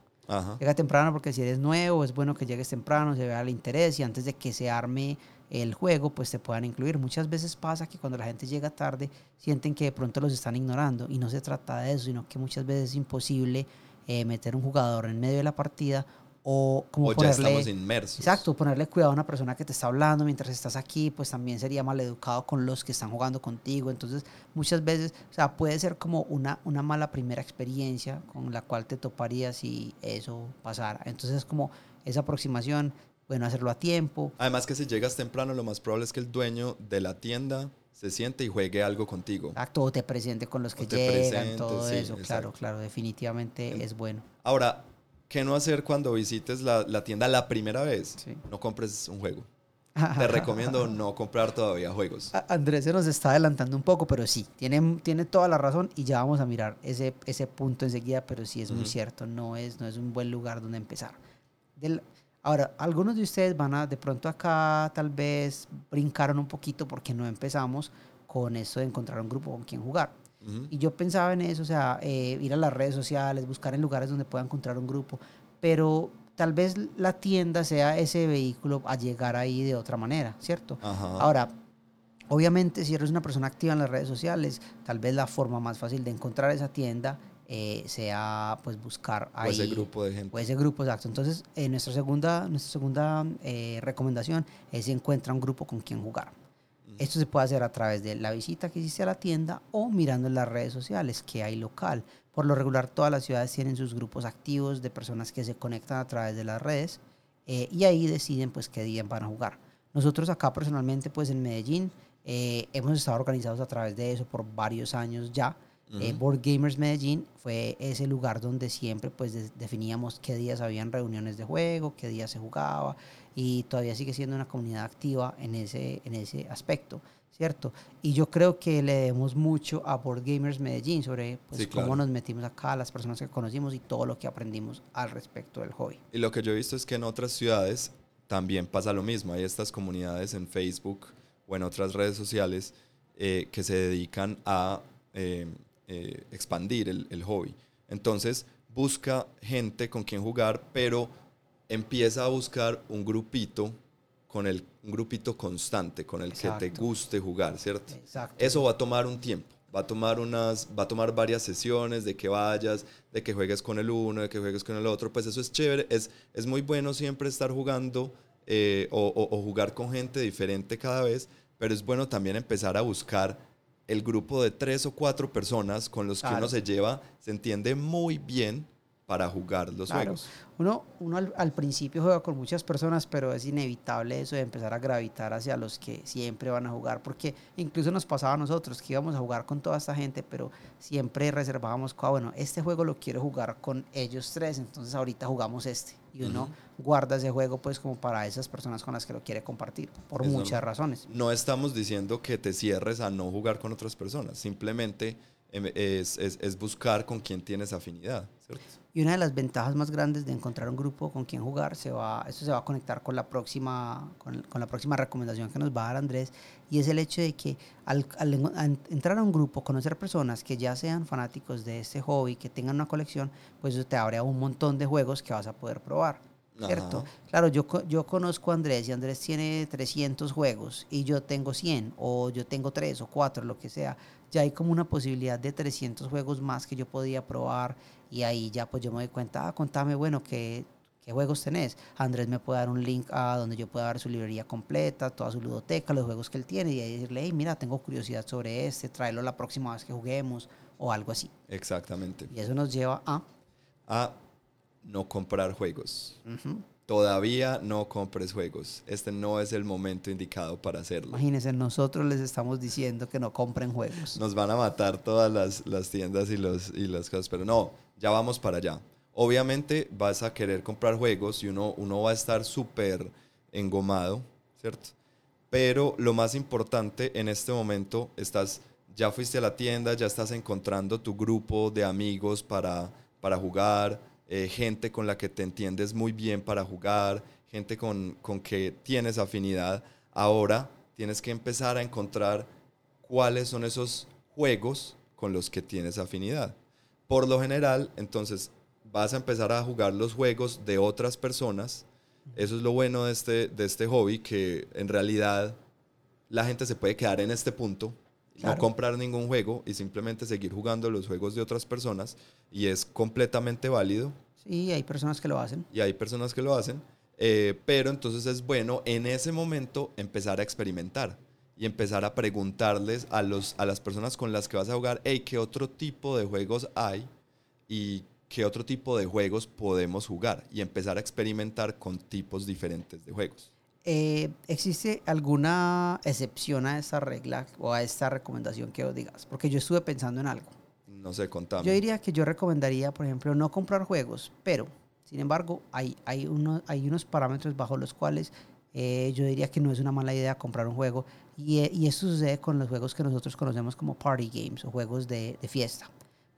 Llega temprano porque si eres nuevo es bueno que llegues temprano, se vea el interés y antes de que se arme el juego pues te puedan incluir. Muchas veces pasa que cuando la gente llega tarde sienten que de pronto los están ignorando y no se trata de eso, sino que muchas veces es imposible eh, meter un jugador en medio de la partida o como ya estamos inmersos. Exacto, ponerle cuidado a una persona que te está hablando mientras estás aquí, pues también sería mal educado con los que están jugando contigo. Entonces, muchas veces, o sea, puede ser como una, una mala primera experiencia con la cual te toparías si eso pasara. Entonces, como esa aproximación, bueno, hacerlo a tiempo. Además que si llegas temprano, lo más probable es que el dueño de la tienda se siente y juegue algo contigo. Exacto, o te presente con los que llegan, todo eso. Claro, claro, definitivamente es bueno. Ahora, ¿Qué no hacer cuando visites la, la tienda la primera vez? No compres un juego. Te recomiendo no comprar todavía juegos. Andrés se nos está adelantando un poco, pero sí, tiene, tiene toda la razón y ya vamos a mirar ese, ese punto enseguida, pero sí es muy cierto, no es, no es un buen lugar donde empezar. Del, ahora, algunos de ustedes van a, de pronto acá tal vez brincaron un poquito porque no empezamos con eso de encontrar un grupo con quien jugar. Y yo pensaba en eso, o sea, eh, ir a las redes sociales, buscar en lugares donde pueda encontrar un grupo, pero tal vez la tienda sea ese vehículo a llegar ahí de otra manera, ¿cierto? Ahora, Obviamente, si eres una persona activa en las redes sociales, tal vez la forma más fácil de encontrar esa tienda eh, sea pues buscar ahí. O ese grupo de gente. O ese grupo, exacto. Entonces, eh, nuestra segunda, nuestra segunda eh, recomendación es si encuentra un grupo con quien jugar. Esto se puede hacer a través de la visita que hiciste a la tienda o mirando en las redes sociales que hay local. Por lo regular, todas las ciudades tienen sus grupos activos de personas que se conectan a través de las redes y ahí deciden pues qué día van a jugar. Nosotros acá personalmente, pues en Medellín, eh, hemos estado organizados a través de eso por varios años ya. Eh, Board Gamers Medellín fue ese lugar donde siempre pues definíamos qué días habían reuniones de juego, qué días se jugaba y todavía sigue siendo una comunidad activa en ese, en ese aspecto, ¿cierto? Y yo creo que le debemos mucho a Board Gamers Medellín sobre pues, cómo nos metimos acá, las personas que conocimos y todo lo que aprendimos al respecto del hobby. Y lo que yo he visto es que en otras ciudades también pasa lo mismo, hay estas comunidades en Facebook o en otras redes sociales eh, que se dedican a eh, eh, expandir el, el, hobby. Entonces busca gente con quien jugar, pero empieza a buscar un grupito con el un grupito constante con el que te guste jugar, ¿cierto? Exacto. Eso va a tomar un tiempo, va a tomar unas, va a tomar varias sesiones de que vayas, de que juegues con el uno, de que juegues con el otro, pues eso es chévere, es, es muy bueno siempre estar jugando o, o, jugar con gente diferente cada vez, pero es bueno también empezar a buscar el grupo de tres o cuatro personas con los que uno se lleva, se entiende muy bien para jugar los juegos. Uno, uno al, principio juega con muchas personas, pero es inevitable eso de empezar a gravitar hacia los que siempre van a jugar, porque incluso nos pasaba a nosotros que íbamos a jugar con toda esta gente, pero siempre reservábamos, ah, bueno, este juego lo quiero jugar con ellos tres, entonces ahorita jugamos este. Y uno guarda ese juego pues como para esas personas con las que lo quiere compartir, por muchas razones. No estamos diciendo que te cierres a no jugar con otras personas, simplemente em, es, es, es buscar con quién tienes afinidad, ¿cierto? Y una de las ventajas más grandes de encontrar un grupo con quien jugar, se va, eso se va a conectar con la próxima, con, con la próxima recomendación que nos va a dar Andrés, y es el hecho de que al, al, entrar a un grupo, conocer personas que ya sean fanáticos de este hobby, que tengan una colección, pues eso te abre un montón de juegos que vas a poder probar. ¿Cierto? Claro, yo, yo conozco a Andrés y Andrés tiene 300 juegos y yo tengo 100 o yo tengo 3 o 4, lo que sea. Ya hay como una posibilidad de 300 juegos más que yo podía probar y ahí ya pues yo me doy cuenta, ah, contame, bueno, ¿qué, ¿qué juegos tenés? Andrés me puede dar un link a donde yo pueda ver su librería completa, toda su ludoteca, los juegos que él tiene y ahí decirle, hey, mira, tengo curiosidad sobre este, tráelo la próxima vez que juguemos o algo así. Exactamente. Y eso nos lleva a... A no comprar juegos. Todavía no compres juegos. Este no es el momento indicado para hacerlo. Imagínense, nosotros les estamos diciendo que no compren juegos. Nos van a matar todas las, las tiendas y, los, y las cosas, pero no, ya vamos para allá. Obviamente vas a querer comprar juegos y uno, uno va a estar súper engomado, ¿cierto? Pero lo más importante en este momento, estás, ya fuiste a la tienda, ya estás encontrando tu grupo de amigos para, para jugar, eh, gente con la que te entiendes muy bien para jugar, gente con, con que tienes afinidad. Ahora tienes que empezar a encontrar cuáles son esos juegos con los que tienes afinidad. Por lo general, entonces vas a empezar a jugar los juegos de otras personas. Eso es lo bueno de este, de este hobby, que en realidad la gente se puede quedar en este punto, no comprar ningún juego y simplemente seguir jugando los juegos de otras personas y es completamente válido. Sí, hay personas que lo hacen. Y hay personas que lo hacen, eh, pero entonces es bueno en ese momento empezar a experimentar y empezar a preguntarles a, los, a las personas con las que vas a jugar, hey, ¿qué otro tipo de juegos hay? Y qué otro tipo de juegos podemos jugar y empezar a experimentar con tipos diferentes de juegos. Eh, ¿Existe alguna excepción a esta regla o a esta recomendación que os digas? Porque yo estuve pensando en algo. No sé, contame. Yo diría que yo recomendaría, por ejemplo, no comprar juegos, pero, sin embargo, hay, hay, uno, hay unos parámetros bajo los cuales eh, yo diría que no es una mala idea comprar un juego. Y, y esto sucede con los juegos que nosotros conocemos como party games o juegos de, de fiesta.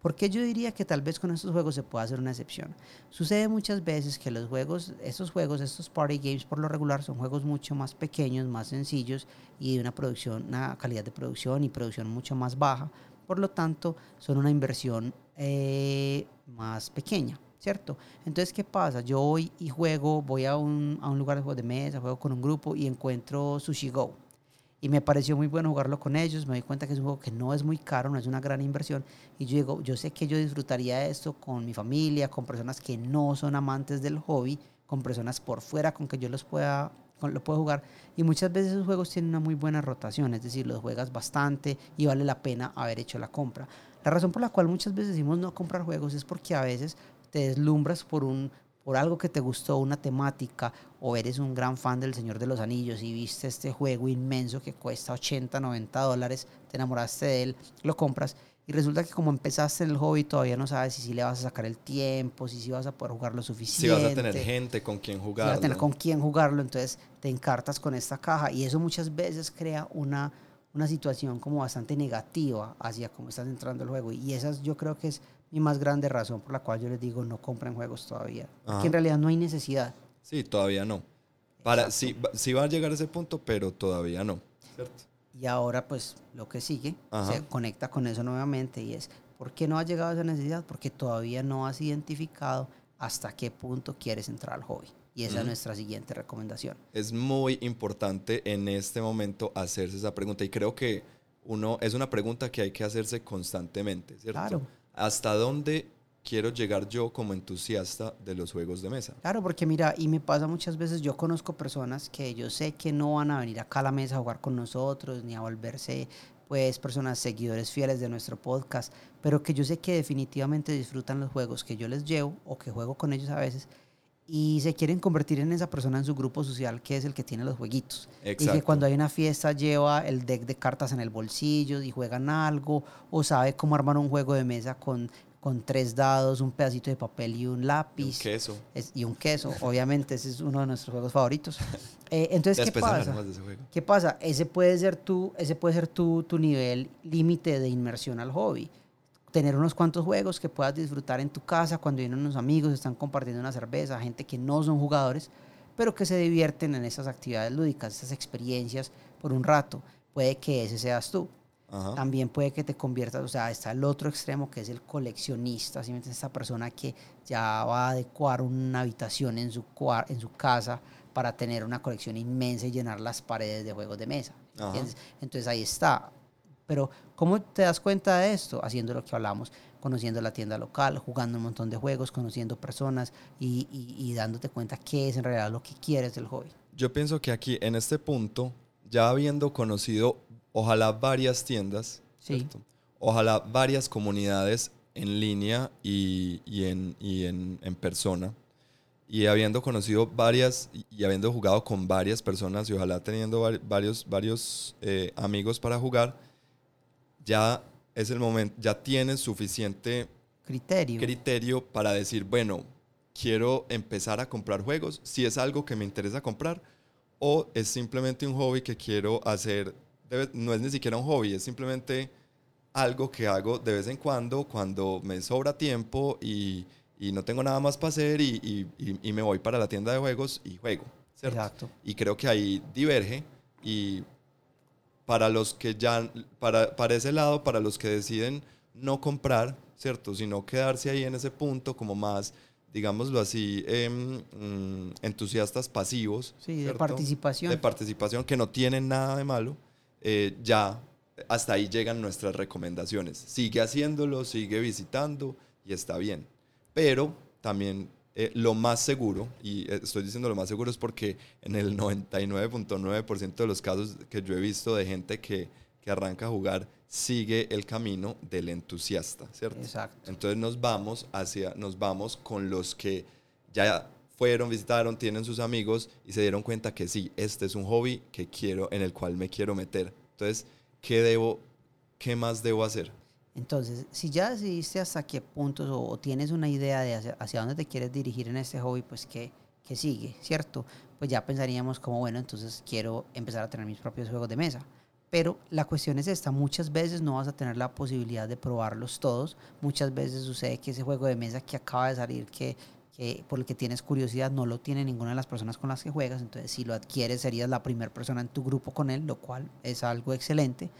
Porque yo diría que tal vez con estos juegos se pueda hacer una excepción. Sucede muchas veces que los juegos, estos juegos, estos party games por lo regular son juegos mucho más pequeños, más sencillos y de una producción, una calidad de producción y producción mucho más baja. Por lo tanto, son una inversión eh, más pequeña. ¿cierto? Entonces, ¿qué pasa? Yo voy y juego, voy a un, a un lugar de juego de mesa, juego con un grupo y encuentro Sushi Go. y me pareció muy bueno jugarlo con ellos. Me di cuenta que es un juego que no es muy caro, no es una gran inversión. Y yo digo, yo sé que yo disfrutaría esto con mi familia, con personas que no son amantes del hobby, con personas por fuera con que yo los pueda lo puedo jugar y muchas veces esos juegos tienen una muy buena rotación, es decir, los juegas bastante y vale la pena haber hecho la compra. La razón por la cual muchas veces decimos no comprar juegos es porque a veces te deslumbras por un por algo que te gustó, una temática, o eres un gran fan del Señor de los Anillos y viste este juego inmenso que cuesta 80, 90 dólares, te enamoraste de él, lo compras y resulta que como empezaste en el hobby todavía no sabes si, si le vas a sacar el tiempo, si, si vas a poder jugar lo suficiente. Si vas a tener gente con quien jugarlo. Si vas a tener con quién jugarlo, entonces te encartas con esta caja y eso muchas veces crea una, una situación como bastante negativa hacia cómo estás entrando al juego y esa yo creo que es mi más grande razón por la cual yo les digo no compren juegos todavía. Porque en realidad no hay necesidad. Sí, todavía no. Para, sí, sí va a llegar a ese punto, pero todavía no. ¿cierto? Y ahora pues lo que sigue se conecta con eso nuevamente y es, ¿por qué no ha llegado a esa necesidad? Porque todavía no has identificado hasta qué punto quieres entrar al hobby. Y esa es nuestra siguiente recomendación. Es muy importante en este momento hacerse esa pregunta y creo que uno es una pregunta que hay que hacerse constantemente, ¿cierto? Claro. ¿Hasta dónde quiero llegar yo como entusiasta de los juegos de mesa. Claro, porque mira, y me pasa muchas veces, yo conozco personas que yo sé que no van a venir acá a la mesa a jugar con nosotros, ni a volverse pues personas seguidores fieles de nuestro podcast, pero que yo sé que definitivamente disfrutan los juegos que yo les llevo o que juego con ellos a veces y se quieren convertir en esa persona en su grupo social que es el que tiene los jueguitos. Exacto. Y que cuando hay una fiesta lleva el deck de cartas en el bolsillo y juegan algo o sabe cómo armar un juego de mesa con con tres dados, un pedacito de papel y un lápiz. Y un queso. y un queso, obviamente, ese es uno de nuestros juegos favoritos. Eh, entonces, ¿qué pasa? ¿Qué pasa? Ese puede ser tu, ese puede ser tu, tu nivel límite de inmersión al hobby. Tener unos cuantos juegos que puedas disfrutar en tu casa cuando vienen unos amigos, están compartiendo una cerveza, gente que no son jugadores, pero que se divierten en esas actividades lúdicas, esas experiencias por un rato. Puede que ese seas tú. También puede que te conviertas, o sea, está el otro extremo que es el coleccionista, simplemente esta persona que ya va a adecuar una habitación en su, en su casa para tener una colección inmensa y llenar las paredes de juegos de mesa. Entonces ahí está. Pero ¿cómo te das cuenta de esto? Haciendo lo que hablamos, conociendo la tienda local, jugando un montón de juegos, conociendo personas y, y dándote cuenta qué es en realidad lo que quieres del hobby. Yo pienso que aquí, en este punto, ya habiendo conocido ojalá varias tiendas, ojalá varias comunidades en línea y, en, en, persona. Y habiendo conocido varias y habiendo jugado con varias personas y ojalá teniendo varios, varios eh, amigos para jugar, ya es el momento, ya tienes suficiente criterio. criterio para decir, bueno, quiero empezar a comprar juegos, si es algo que me interesa comprar, o es simplemente un hobby que quiero hacer no es ni siquiera un hobby, es simplemente algo que hago de vez en cuando, cuando me sobra tiempo y, y no tengo nada más para hacer y, y, me voy para la tienda de juegos y juego. Exacto. Y creo que ahí diverge y para los que ya, para, para ese lado, para los que deciden no comprar, ¿cierto? Sino quedarse ahí en ese punto como más, digámoslo así, mm, entusiastas pasivos. Sí, de participación. De participación, que no tienen nada de malo eh, ya hasta ahí llegan nuestras recomendaciones. Sigue haciéndolo, sigue visitando y está bien. Pero también eh, lo más seguro, y eh, estoy diciendo lo más seguro es porque en el 99.9% de los casos que yo he visto de gente que, que arranca a jugar, sigue el camino del entusiasta, ¿cierto? Exacto. Entonces nos vamos hacia, nos vamos con los que ya fueron, visitaron, tienen sus amigos y se dieron cuenta que sí, este es un hobby que quiero, en el cual me quiero meter. Entonces, ¿qué debo, qué más debo hacer? Entonces, si ya decidiste hasta qué puntos o, tienes una idea de hacia, dónde te quieres dirigir en este hobby, pues ¿qué, ¿qué, sigue, ¿cierto? Pues ya pensaríamos como, bueno, entonces quiero empezar a tener mis propios juegos de mesa. Pero la cuestión es esta, muchas veces no vas a tener la posibilidad de probarlos todos, muchas veces sucede que ese juego de mesa que acaba de salir, que por el que tienes curiosidad, no lo tiene ninguna de las personas con las que juegas, entonces si lo adquieres serías la primera persona en tu grupo con él, lo cual es algo excelente.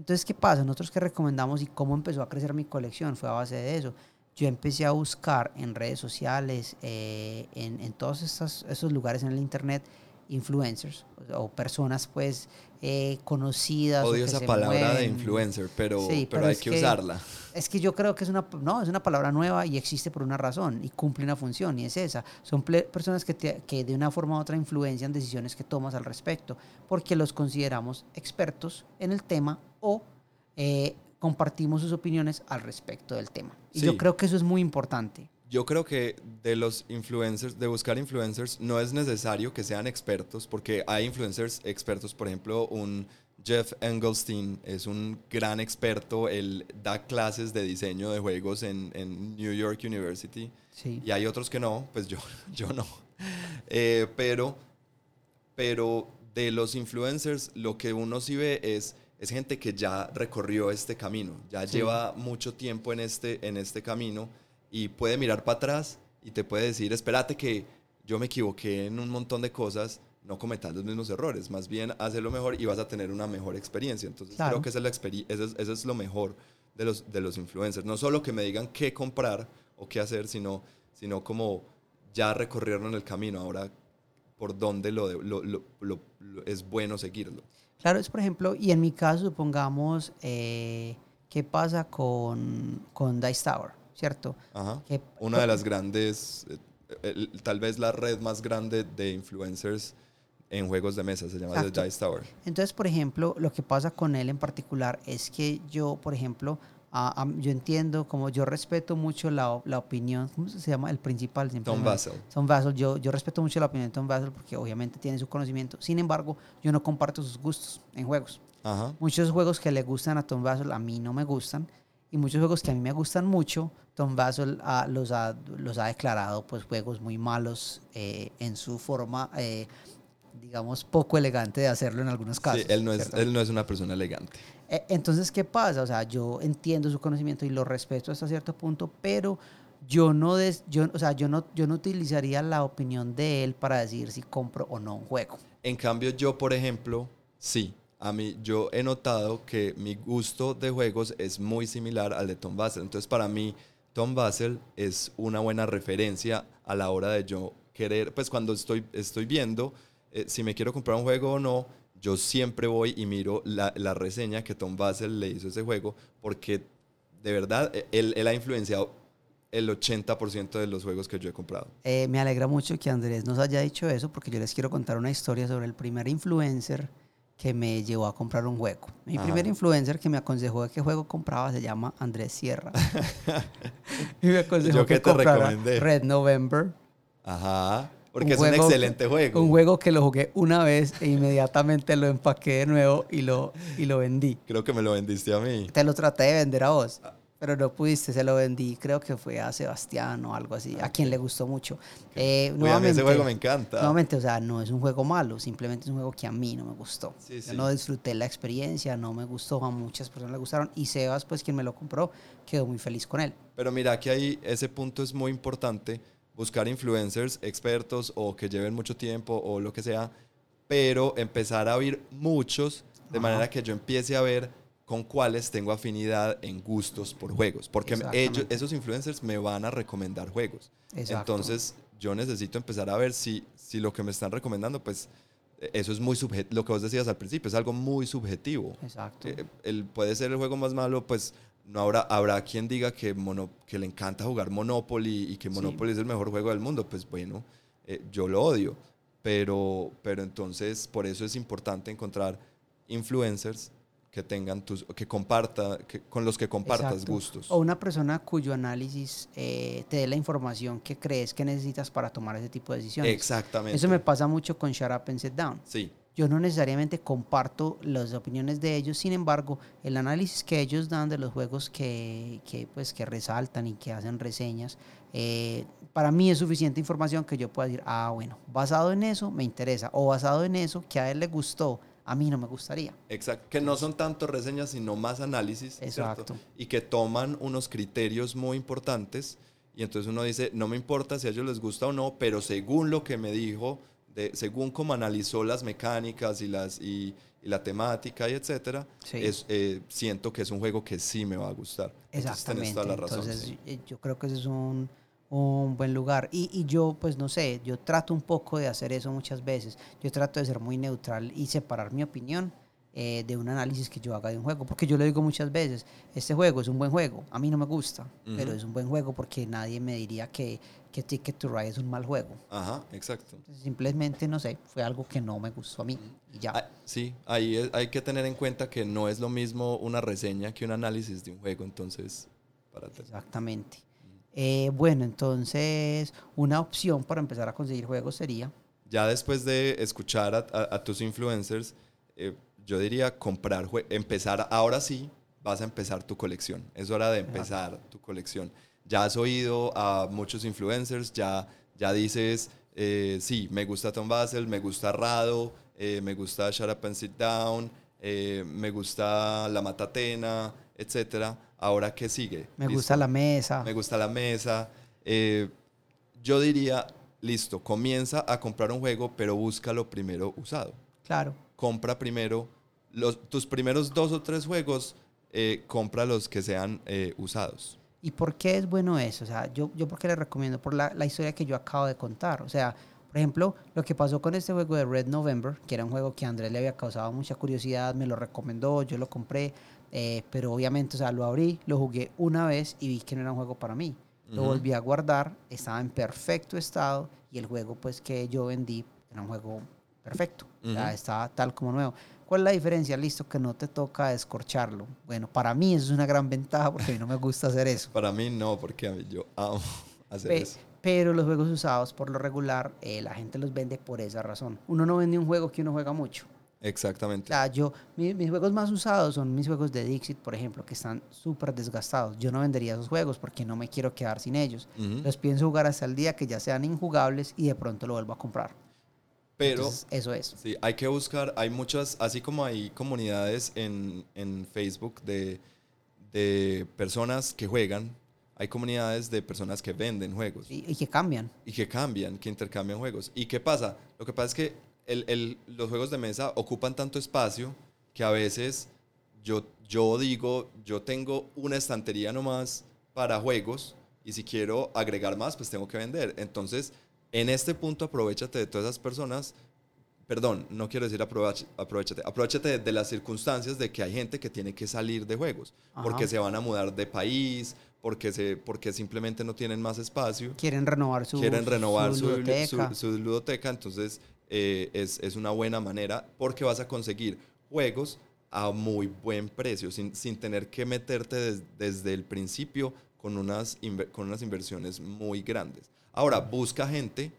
Entonces, ¿qué pasa? Nosotros que recomendamos y cómo empezó a crecer mi colección fue a base de eso. Yo empecé a buscar en redes sociales, eh, en, todos estos, esos lugares en el internet, influencers o personas pues eh, conocidas. Odio o que esa se palabra de influencer, pero, Sí, pero, hay que, usarla. Es que yo creo que es una, no, es una palabra nueva y existe por una razón y cumple una función y es esa. Son personas que, te- que de una forma u otra influencian decisiones que tomas al respecto porque los consideramos expertos en el tema o eh, compartimos sus opiniones al respecto del tema. Y yo creo que eso es muy importante. Yo creo que de los influencers, de buscar influencers, no es necesario que sean expertos, porque hay influencers expertos, por ejemplo, un Jeff Engelstein es un gran experto, él da clases de diseño de juegos en, en New York University, Sí. y hay otros que no, pues yo, yo no. Eh, pero, pero de los influencers, lo que uno sí ve es, es gente que ya recorrió este camino, ya Sí. lleva mucho tiempo en este, en este camino y puede mirar para atrás y te puede decir, espérate que yo me equivoqué en un montón de cosas, no cometas los mismos errores, más bien hazlo mejor y vas a tener una mejor experiencia. Entonces Claro. creo que esa es la experi- eso, es, eso es lo mejor de los, de los influencers. No solo que me digan qué comprar o qué hacer, sino, sino como ya recorrieron el camino, ahora por dónde lo, de- lo- lo- lo- lo- es bueno seguirlo. Claro, es por ejemplo, y en mi caso, supongamos, eh, ¿qué pasa con, con Dice Tower? ¿Cierto? Ajá. Que- Una de las grandes, eh, el- tal vez la red más grande de influencers en juegos de mesa, se llama The Exacto. Dice Tower. Entonces, por ejemplo, lo que pasa con él en particular es que yo, por ejemplo, yo entiendo, como yo respeto mucho la, la opinión, ¿cómo se llama? El principal. Tom Vassell. Tom Vassell, yo, yo respeto mucho la opinión de Tom Vassell porque obviamente tiene su conocimiento. Sin embargo, yo no comparto sus gustos en juegos. Ajá. Muchos juegos que le gustan a Tom Vassell a mí no me gustan. Y muchos juegos que a mí me gustan mucho, Tom ah, los, ha, los ha declarado pues juegos muy malos eh, en su forma, eh, digamos, poco elegante de hacerlo en algunos casos. Sí, él no, es, él no es una persona elegante. Eh, Entonces, ¿qué pasa? O sea, yo entiendo su conocimiento y lo respeto hasta cierto punto, pero yo no, des- yo, o sea, yo no, yo no utilizaría la opinión de él para decir si compro o no un juego. En cambio, yo, por ejemplo, sí. A mí, yo he notado que mi gusto de juegos es muy similar al de Tom Vassell. Entonces, para mí, Tom Vassell es una buena referencia a la hora de yo querer, pues cuando estoy, estoy viendo eh, si me quiero comprar un juego o no, yo siempre voy y miro la, la reseña que Tom Vassell le hizo a ese juego, porque de verdad, eh, él, él ha influenciado el 80% de los juegos que yo he comprado. Eh, me alegra mucho que Andrés nos haya dicho eso porque yo les quiero contar una historia sobre el primer influencer que me llevó a comprar un juego. Mi Ajá. primer influencer que me aconsejó de qué juego compraba se llama Andrés Sierra. y me aconsejó ¿Yo qué que te comprara recomendé? Red November. Ajá, porque Un es un juego- excelente juego. Un juego que lo jugué una vez e inmediatamente lo empaqué de nuevo y lo, y lo vendí. Creo que me lo vendiste a mí. Te lo traté de vender a vos. Pero no pudiste, se lo vendí, creo que fue a Sebastián o algo así, a quien le gustó mucho. Eh, Uy, a mí ese nuevamente- juego me encanta. Nuevamente, o sea, no es un juego malo, simplemente es un juego que a mí no me gustó. Sí, Yo sí. no disfruté la experiencia, no me gustó, a muchas personas le gustaron y Sebas, pues quien me lo compró, quedó muy feliz con él. Pero mira que ahí ese punto es muy importante, buscar influencers expertos o que lleven mucho tiempo o lo que sea, pero empezar a oír muchos de Ajá. manera que yo empiece a ver con cuáles tengo afinidad en gustos por juegos, porque ellos, esos influencers me van a recomendar juegos. Exacto. Entonces yo necesito empezar a ver si, si lo que me están recomendando, pues eh, eso es muy subjetivo, lo que vos decías al principio, es algo muy subjetivo. Exacto. Eh, el, puede ser el juego más malo, pues no habrá, habrá quien diga que, mono- que le encanta jugar Monopoly y que Sí. Monopoly es el mejor juego del mundo. Pues bueno, eh, yo lo odio. Pero, pero entonces por eso es importante encontrar influencers que tengan tus, que comparta, que, con los que compartas Exacto. gustos. O una persona cuyo análisis eh, te dé la información que crees que necesitas para tomar ese tipo de decisiones. Exactamente. Eso me pasa mucho con Shut Up and Sit Down. Sí, Yo no necesariamente comparto las opiniones de ellos, sin embargo, el análisis que ellos dan de los juegos que, que, pues, que resaltan y que hacen reseñas, eh, para mí es suficiente información que yo pueda decir, ah, bueno, basado en eso me interesa, o basado en eso que a él le gustó, a mí no me gustaría. exacto. Que no son tanto reseñas, sino más análisis. ¿cierto? Exacto. Y que toman unos criterios muy importantes. Y entonces uno dice, no me importa si a ellos les gusta o no, pero según lo que me dijo, de, según cómo analizó las mecánicas y, las, y, y la temática y etcétera, Sí. es, eh, siento que es un juego que sí me va a gustar. Entonces, Exactamente. toda la razón. Entonces, sí. eh, yo creo que ese es un, un buen lugar. Y, y, yo, pues no sé, yo trato un poco de hacer eso muchas veces. Yo trato de ser muy neutral y separar mi opinión eh, de un análisis que yo haga de un juego. Porque yo lo digo muchas veces, este juego es un buen juego. A mí no me gusta, pero es un buen juego porque nadie me diría que, que Ticket to Ride es un mal juego. Ajá, exacto. simplemente, no sé, fue algo que no me gustó a mí y ya. Ah, sí, ahí hay que tener en cuenta que no es lo mismo una reseña que un análisis de un juego, entonces... Para Exactamente. Eh, bueno, entonces una opción para empezar a conseguir juegos sería... Ya después de escuchar a, tus influencers, eh, yo diría comprar, empezar, ahora sí vas a empezar tu colección. Es hora de empezar tu colección. Ya has oído a muchos influencers, ya, ya dices, eh, sí, me gusta Tom Basel, me gusta Rado, me gusta Shut Up and Sit Down, me gusta La Matatena, etcétera Ahora, ¿qué sigue? Me gusta la mesa. Me gusta la mesa. Eh, yo diría, listo, comienza a comprar un juego, pero búscalo primero usado. Claro. Compra primero los, tus primeros dos o tres juegos, eh, compra los que sean eh, usados. ¿Y por qué es bueno eso? O sea, yo, yo por qué le recomiendo, por la, la historia que yo acabo de contar. O sea, por ejemplo, lo que pasó con este juego de Red November, que era un juego que a Andrés le había causado mucha curiosidad, me lo recomendó, yo lo compré, eh, pero obviamente, o sea, lo abrí, lo jugué una vez y vi que no era un juego para mí. Lo volví a guardar, estaba en perfecto estado y el juego pues que yo vendí era un juego perfecto, ya estaba tal como nuevo. ¿Cuál es la diferencia? Listo, que no te toca descorcharlo. Bueno, para mí eso es una gran ventaja porque a mí no me gusta hacer eso. para mí no, porque a mí yo amo hacer eso. Pero los juegos usados, por lo regular, eh, la gente los vende por esa razón. Uno no vende un juego que uno juega mucho. Exactamente. yo, mis juegos más usados son mis juegos de Dixit, por ejemplo, que están súper desgastados. Yo no vendería esos juegos porque no me quiero quedar sin ellos. Los pienso jugar hasta el día que ya sean injugables y de pronto lo vuelvo a comprar. Pero eso es. Sí, hay que buscar, hay muchas, así como hay comunidades en, en Facebook de, de, personas que juegan, hay comunidades de personas que venden juegos. y que cambian. Y que cambian, que intercambian juegos. ¿Y qué pasa? Lo que pasa es que el, los juegos de mesa ocupan tanto espacio que a veces yo, yo digo, yo tengo una estantería nomás para juegos y si quiero agregar más, pues tengo que vender. Entonces, en este punto, aprovechate de todas esas personas. Perdón, no quiero decir aprovechate, aprovechate de, las circunstancias de que hay gente que tiene que salir de juegos, porque se van a mudar de país, porque, se, porque simplemente no tienen más espacio. Quieren renovar su, quieren renovar su, ludoteca. su ludoteca. Entonces, eh, es, es, una buena manera porque vas a conseguir juegos a muy buen precio, sin, sin tener que meterte desde el principio con unas, con unas inversiones muy grandes. Ahora, busca gente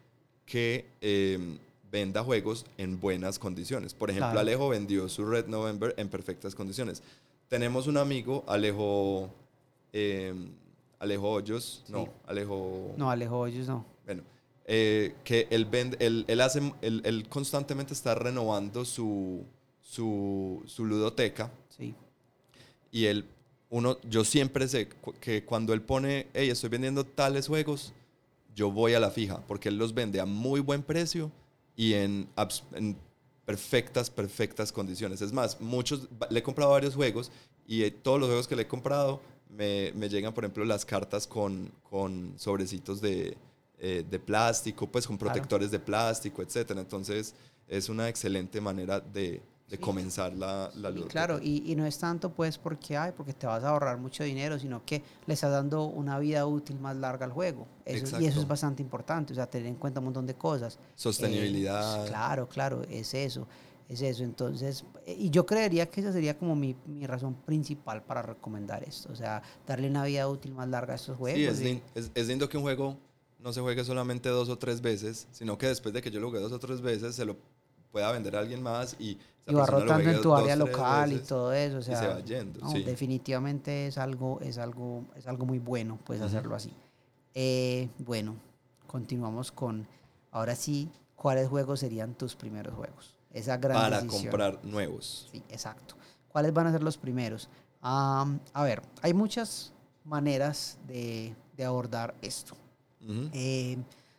que em, venda juegos en buenas condiciones. Por ejemplo, Alejo vendió su Red November en perfectas condiciones. Tenemos un amigo, Alejo, em, Alejo Hoyos, no, Alejo... No, Alejo Hoyos no. Bueno, eh, que él, vende, él, hace, él, constantemente está renovando su, su, su, ludoteca. Sí. Y él, uno, yo siempre sé que cuando él pone, hey, estoy vendiendo tales juegos, yo voy a la fija, porque él los vende a muy buen precio y en, en perfectas, perfectas condiciones. Es más, muchos, le he comprado varios juegos y eh, todos los juegos que le he comprado me, me llegan, por ejemplo, las cartas con, con sobrecitos de, eh, de plástico, pues con protectores de plástico, etcétera. Entonces es una excelente manera de, comenzar la, la Claro, y, no es tanto pues porque, ay, porque te vas a ahorrar mucho dinero, sino que le estás dando una vida útil más larga al juego. Eso, y eso es bastante importante, o sea, tener en cuenta un montón de cosas. Sostenibilidad. Eh, claro, claro, es eso. Es eso, entonces, y yo creería que esa sería como mi, mi, razón principal para recomendar esto, o sea, darle una vida útil más larga a estos juegos. Sí, es, es lindo que un juego no se juegue solamente dos o tres veces, sino que después de que yo lo jugué dos o tres veces, se lo pueda vender a alguien más y, y va rotando en tu área local y todo eso. O sea, se va yendo. Definitivamente es algo, es, algo, es algo muy bueno, pues hacerlo así. Eh, bueno, continuamos con, ahora sí, ¿cuáles juegos serían tus primeros juegos? Esa gran Para comprar nuevos. Sí, exacto. ¿Cuáles van a ser los primeros? a ver, hay muchas maneras de, de abordar esto. Eh,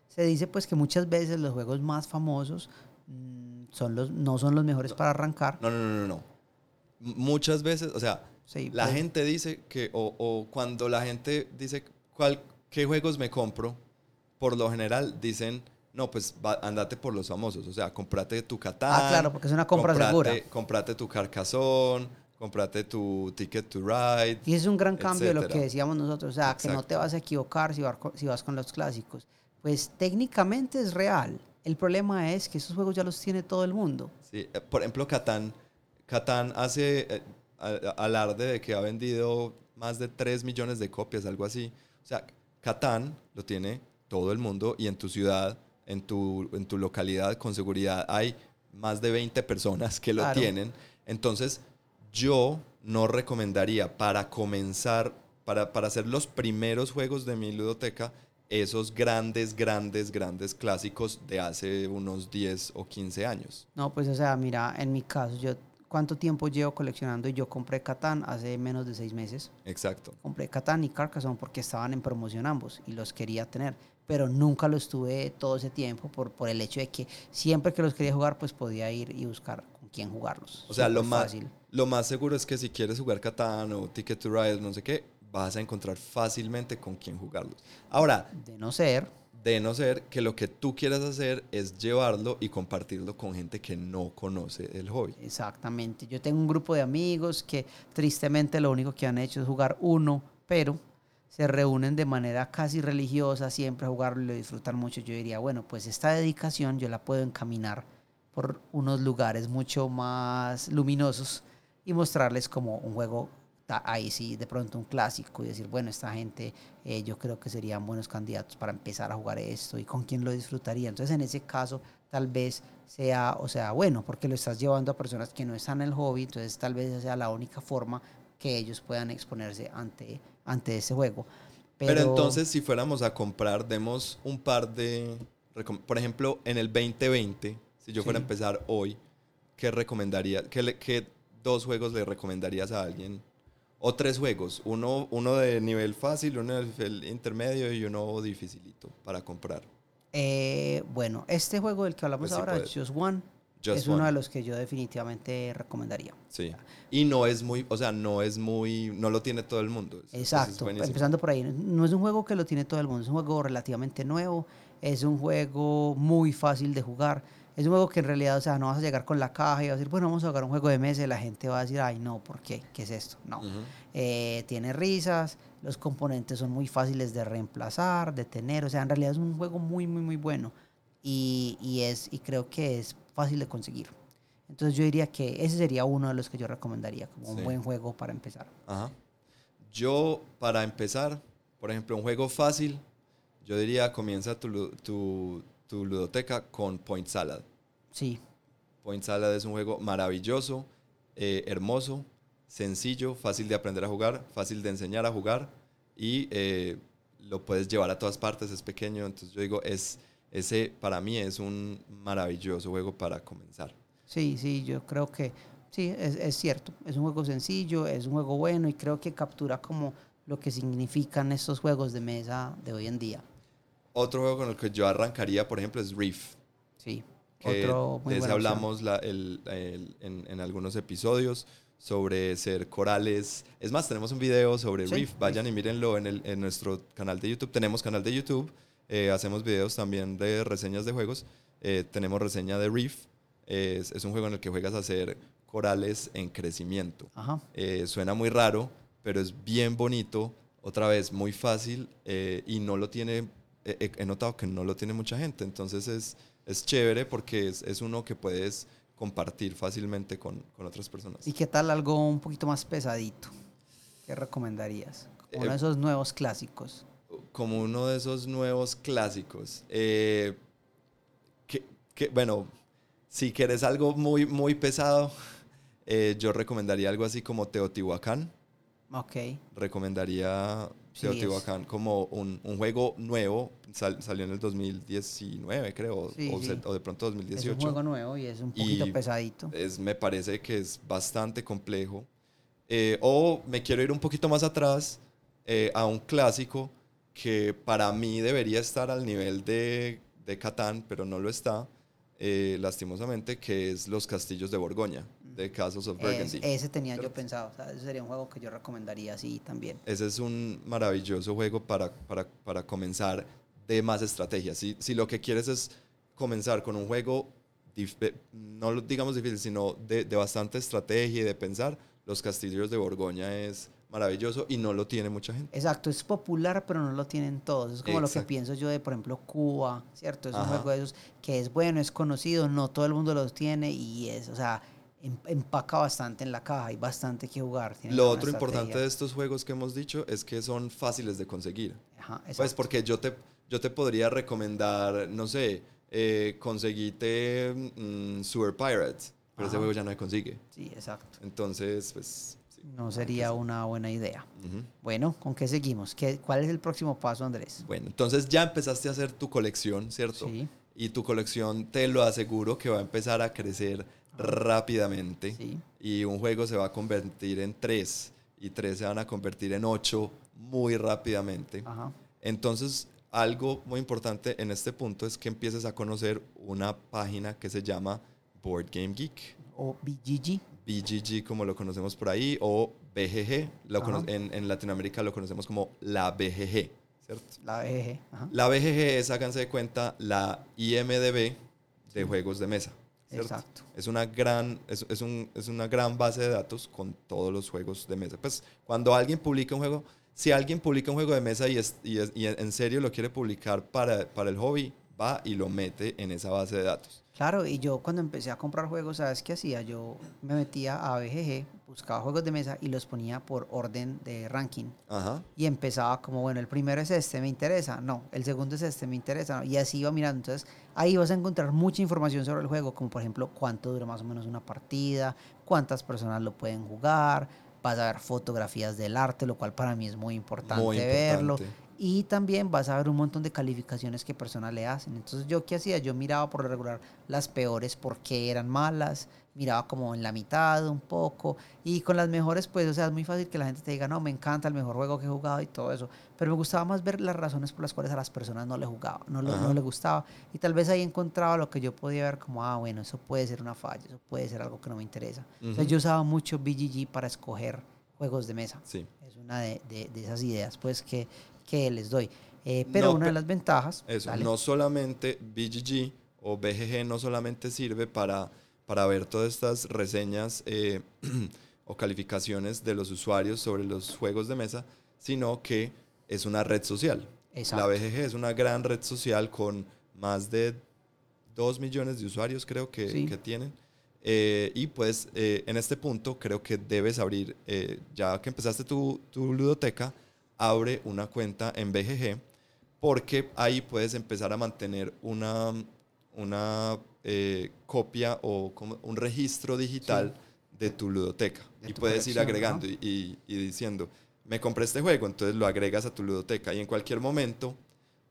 se dice pues que muchas veces los juegos más famosos mm, son los, no son los mejores para arrancar. No, no, no, no. Muchas veces, o sea, la pues. gente dice que, o, o, cuando la gente dice cuál, ¿qué juegos me compro? Por lo general dicen, no, pues va- andate por los famosos. O sea, comprate tu Catán. Ah, claro, porque es una compra comprate- segura. Comprate tu Carcassonne, comprate tu Ticket to Ride. Y es un gran cambio de lo que decíamos nosotros, o sea, que no te Exacto. vas a equivocar si vas, con, si vas con los clásicos. Pues técnicamente es real. El problema es que esos juegos ya los tiene todo el mundo. Sí, eh, por ejemplo, Catán. Catán hace eh, alarde de que ha vendido más de 3 millones de copias, algo así. O sea, Catán lo tiene todo el mundo y en tu ciudad, en tu, en tu localidad, con seguridad, hay más de 20 personas que lo Claro. tienen. Entonces, yo no recomendaría para comenzar, para, para hacer los primeros juegos de mi ludoteca, esos grandes, grandes, grandes clásicos de hace unos 10 o 15 años. No, pues o sea, mira, en mi caso, yo cuánto tiempo llevo coleccionando y yo compré Catán hace menos de seis meses. Exacto. Compré Catán y Carcassonne porque estaban en promoción ambos y los quería tener, pero nunca los tuve todo ese tiempo por, por el hecho de que siempre que los quería jugar, pues podía ir y buscar con quién jugarlos. O sea, lo más, fácil. lo más seguro es que si quieres jugar Catán o Ticket to Ride, no sé qué, vas a encontrar fácilmente con quién jugarlos. Ahora, De no ser, de no ser que lo que tú quieras hacer es llevarlo y compartirlo con gente que no conoce el hobby. Exactamente. Yo tengo un grupo de amigos que tristemente lo único que han hecho es jugar uno, pero se reúnen de manera casi religiosa siempre a jugarlo y lo disfrutan mucho. Yo diría, bueno, pues esta dedicación yo la puedo encaminar por unos lugares mucho más luminosos y mostrarles como un juego ahí sí de pronto un clásico y decir bueno esta gente eh, yo creo que serían buenos candidatos para empezar a jugar esto y con quién lo disfrutaría entonces en ese caso tal vez sea o sea bueno porque lo estás llevando a personas que no están en el hobby entonces tal vez sea la única forma que ellos puedan exponerse ante ante ese juego Pero, entonces, si fuéramos a comprar, demos un par de... Por ejemplo, en el 2020, si yo fuera a Sí. empezar hoy, ¿qué recomendaría? ¿Qué, le- qué dos juegos le recomendarías a alguien? O tres juegos, uno, uno de nivel fácil, uno de nivel intermedio y uno dificilito para comprar. Eh, bueno este juego del que hablamos Pues sí ahora puedes. Just One Just es uno de los que yo definitivamente recomendaría Sí. Y no es muy, o sea, no es muy, no lo tiene todo el mundo. Es Exacto, empezando por ahí. No es un juego que lo tiene todo el mundo, es un juego relativamente nuevo, es un juego muy fácil de jugar, es un juego que en realidad, o sea, no vas a llegar con la caja y vas a decir, bueno, vamos a jugar un juego de mesa y la gente va a decir, ay, no, ¿por qué? ¿Qué es esto? No. Eh, tiene risas, los componentes son muy fáciles de reemplazar, de tener, o sea, en realidad es un juego muy, muy, muy bueno y, y es, y creo que es fácil de conseguir. Entonces yo diría que ese sería uno de los que yo recomendaría como un Sí. buen juego para empezar. Ajá. Yo, para empezar, por ejemplo, un juego fácil, yo diría comienza tu, tu, tu ludoteca con Point Salad. Sí, Point Salad es un juego maravilloso, eh, hermoso, sencillo, fácil de aprender a jugar, fácil de enseñar a jugar y eh, lo puedes llevar a todas partes, es pequeño, entonces yo digo, es, ese para mí es un maravilloso juego para comenzar. Sí, sí, yo creo que sí, es, es cierto. Es un juego sencillo, es un juego bueno y creo que captura como lo que significan estos juegos de mesa de hoy en día. Otro juego con el que yo arrancaría, por ejemplo, es Reef. Sí, que otro muy de ese hablamos la- el- el- en, en algunos episodios sobre ser corales. Es más, tenemos un video sobre Sí, Reef. Vayan y mírenlo en, el- en nuestro canal de YouTube. Tenemos canal de YouTube. Eh, hacemos videos también de reseñas de juegos. eh, tenemos reseña de Reef. Es, es un juego en el que juegas a hacer corales en crecimiento. Ajá. Eh, suena muy raro, pero es bien bonito. Otra vez, muy fácil eh, y no lo tiene. eh, eh, he notado que no lo tiene mucha gente. Entonces es, es chévere porque es, es uno que puedes compartir fácilmente con, con otras personas. ¿Y qué tal algo un poquito más pesadito? ¿Qué recomendarías? Como uno de Eh, esos nuevos clásicos. Como uno de esos nuevos clásicos. eh, que, que, bueno, si quieres algo muy, muy pesado, eh, yo recomendaría algo así como Teotihuacán. Ok. recomendaría Sí, Teotihuacán como un, un juego nuevo, sal- salió en el 2019 creo, Sí, o, sí. o de pronto Es un 2018. juego nuevo y es un poquito Y pesadito. Es, me parece que es bastante complejo. Eh, o me quiero ir un poquito más atrás eh, a un clásico que para mí debería estar al nivel de, de Catán, pero no lo está, eh, lastimosamente, que es Los Castillos de Borgoña. de Castles of Es- Burgundy. ese tenía yo pensado. o sea, ese sería un juego que yo recomendaría así también. Ese es un maravilloso juego para, para, para comenzar de más estrategia. Si, si lo que quieres es comenzar con un juego, no digamos difícil, sino de, de bastante estrategia y de pensar, Los Castillos de Borgoña es maravilloso y no lo tiene mucha gente. Exacto, es popular, pero no lo tienen todos. Es como lo que Exacto. pienso yo de, por ejemplo, Cuba, ¿cierto? Es un juego de esos que es bueno, es conocido, no todo el mundo los tiene y es, o sea, em- empaca bastante en la caja, hay bastante que jugar. Lo otro importante estrategia. de estos juegos que hemos dicho es que son fáciles de conseguir. Ajá, Pues exacto. porque yo te, yo te podría recomendar, no sé, eh, conseguite mm, Sewer Pirates, pero ese Ajá. juego ya no se consigue. Sí, exacto. Entonces, pues... No sería una buena idea. Bueno, ¿con qué seguimos? ¿Qué, ¿Cuál es el próximo paso, Andrés? Bueno, entonces ya empezaste a hacer tu colección, ¿cierto? Sí, Y tu colección, te lo aseguro, que va a empezar a crecer rápidamente. sí. Y un juego se va a convertir en tres. Y tres se van a convertir en ocho muy rápidamente. Ajá. Entonces, algo muy importante en este punto es que empieces a conocer una página que se llama Board Game Geek. O BGG. BGG como lo conocemos por ahí o BGG. Lo cono- en, en Latinoamérica lo conocemos como la BGG, ¿cierto? La BGG. Ajá. La BGG es, háganse de cuenta, la IMDB de juegos de mesa. ¿cierto? Exacto. Es una, gran, es, es un- es una gran base de datos con todos los juegos de mesa. Pues cuando alguien publica un juego, si alguien publica un juego de mesa y, es- y es- y en serio lo quiere publicar para, para el hobby, va y lo mete en esa base de datos. Claro, y yo cuando empecé a comprar juegos, ¿sabes qué hacía? Yo me metía a BGG, buscaba juegos de mesa y los ponía por orden de ranking. Ajá. Y empezaba como, bueno, el primero es este, me interesa. No, el segundo es este, me interesa. no, Y así iba mirando. Entonces, ahí vas a encontrar mucha información sobre el juego, como por ejemplo, cuánto dura más o menos una partida, cuántas personas lo pueden jugar. Vas a ver fotografías del arte, lo cual para mí es muy importante, Muy verlo. Y también vas a ver un montón de calificaciones que personas le hacen. Entonces, ¿yo qué hacía? Yo miraba por lo regular las peores porque eran malas, miraba como en la mitad un poco. Y con las mejores, pues, o sea, es muy fácil que la gente te diga, no, me encanta el mejor juego que he jugado y todo eso. Pero me gustaba más ver las razones por las cuales a las personas no le jugaba, no, lo- no le gustaba. Y tal vez ahí encontraba lo que yo podía ver como, ah, bueno, eso puede ser una falla, eso puede ser algo que no me interesa. Entonces, Ujú. yo usaba mucho BGG para escoger juegos de mesa. Sí. Es una de, de- de esas ideas, pues, que, que les doy. Eh, pero No, una de las ventajas... Eso, dale. no solamente BGG o BGG no solamente sirve para, para ver todas estas reseñas eh, o calificaciones de los usuarios sobre los juegos de mesa, sino que es una red social. Exacto. La BGG es una gran red social con más de 2 millones de usuarios creo que, Sí. que tienen. Eh, y pues eh, en este punto creo que debes abrir, eh, ya que empezaste tu, tu ludoteca, abre una cuenta en BGG porque ahí puedes empezar a mantener una, una eh, copia o como un registro digital de tu ludoteca. De y tu puedes ir agregando y, y- y diciendo, me compré este juego, entonces lo agregas a tu ludoteca y en cualquier momento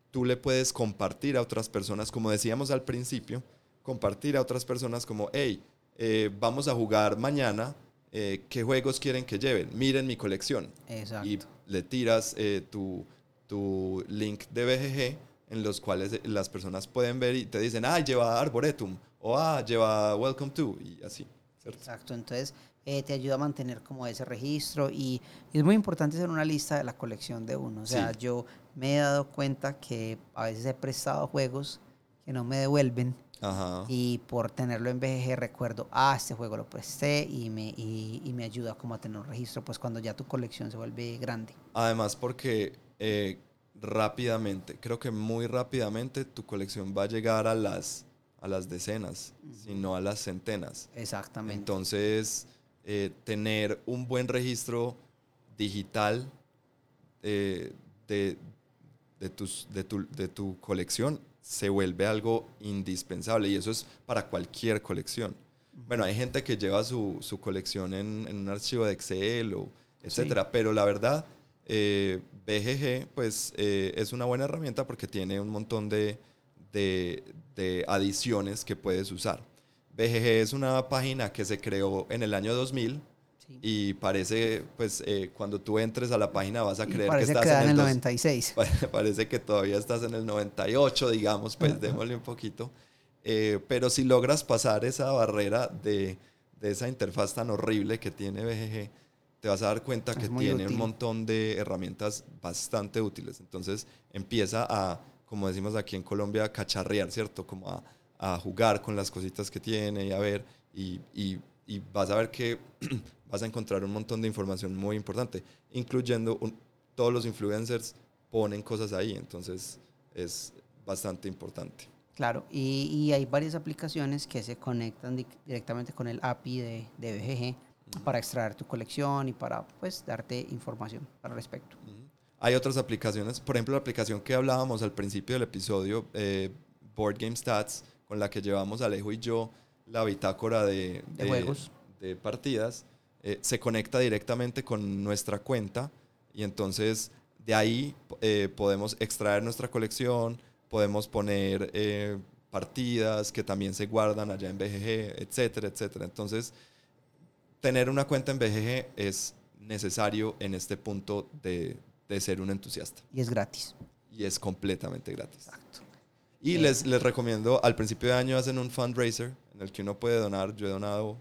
tú le puedes compartir a otras personas, como decíamos al principio, compartir a otras personas como, hey, eh, vamos a jugar mañana, eh, ¿qué juegos quieren que lleven? Miren mi colección Exacto. y le tiras eh, tu, tu link de BGG en los cuales eh, las personas pueden ver y te dicen, ah, lleva Arboretum o ah, lleva Welcome to y así. ¿cierto? Exacto, entonces eh, te ayuda a mantener como ese registro y, y es muy importante hacer una lista de la colección de uno. O sea, Sí. yo me he dado cuenta que a veces he prestado juegos que no me devuelven Ajá. y por tenerlo en BGG recuerdo, ah, este juego lo presté y me, y, y me ayuda como a tener un registro, pues cuando ya tu colección se vuelve grande. Además porque eh, rápidamente, creo que muy rápidamente tu colección va a llegar a las, a las decenas, sino a las centenas. Exactamente. Entonces, eh, tener un buen registro digital eh, de, de, tus, de, tu, de tu colección se vuelve algo indispensable y eso es para cualquier colección. Bueno, hay gente que lleva su, su colección en, en un archivo de Excel o etcétera, pero la verdad, eh, BGG pues eh, es una buena herramienta porque tiene un montón de, de, de adiciones que puedes usar. BGG es una página que se creó en el año 2000 Sí. y parece, pues eh, cuando tú entres a la página vas a creer que estás que en el, dos- 96. Pare- Parece que todavía estás en el 98, digamos, pues démosle un poquito. Eh, pero si logras pasar esa barrera de, de esa interfaz tan horrible que tiene BGG, te vas a dar cuenta que tiene un montón de herramientas bastante útiles. Entonces empieza a, como decimos aquí en Colombia, a cacharrear, ¿cierto? Como a, a jugar con las cositas que tiene y a ver, y, y, y vas a ver que vas a encontrar un montón de información muy importante, incluyendo todos los influencers ponen cosas ahí, entonces es bastante importante. Claro, y, y hay varias aplicaciones que se conectan directamente con el API de, de BGG para extraer tu colección y para pues darte información al respecto. Hay otras aplicaciones, por ejemplo la aplicación que hablábamos al principio del episodio, eh, Board Game Stats, con la que llevamos Alejo y yo la bitácora de, de, juegos. de partidas, eh, se conecta directamente con nuestra cuenta y entonces de ahí eh, podemos extraer nuestra colección, podemos poner eh, partidas que también se guardan allá en BGG, etcétera, etcétera. Entonces, tener una cuenta en BGG es necesario en este punto de, de ser un entusiasta. Y es gratis. Y es completamente gratis. Exacto. Y les, les recomiendo, al principio de año hacen un fundraiser en el que uno puede donar. Yo he donado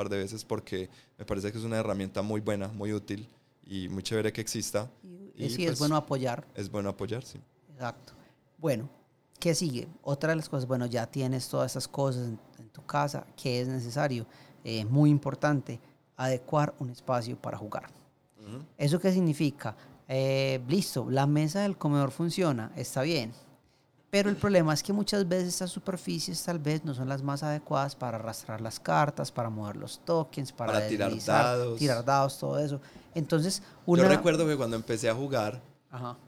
par de veces porque me parece que es una herramienta muy buena, muy útil y muy chévere que exista. Y, sí, es pues, bueno apoyar. Es bueno apoyar, sí. Exacto. Bueno, ¿qué sigue? Otra de las cosas, bueno, ya tienes todas esas cosas en, tu casa, ¿qué es necesario? Eh, muy importante, adecuar un espacio para jugar. ¿Eso qué significa? Eh, listo, la mesa del comedor funciona, está bien pero el problema es que muchas veces estas superficies tal vez no son las más adecuadas para arrastrar las cartas, para mover los tokens, para, tirar dados. tirar dados, todo eso. Entonces, Yo recuerdo que cuando empecé a jugar,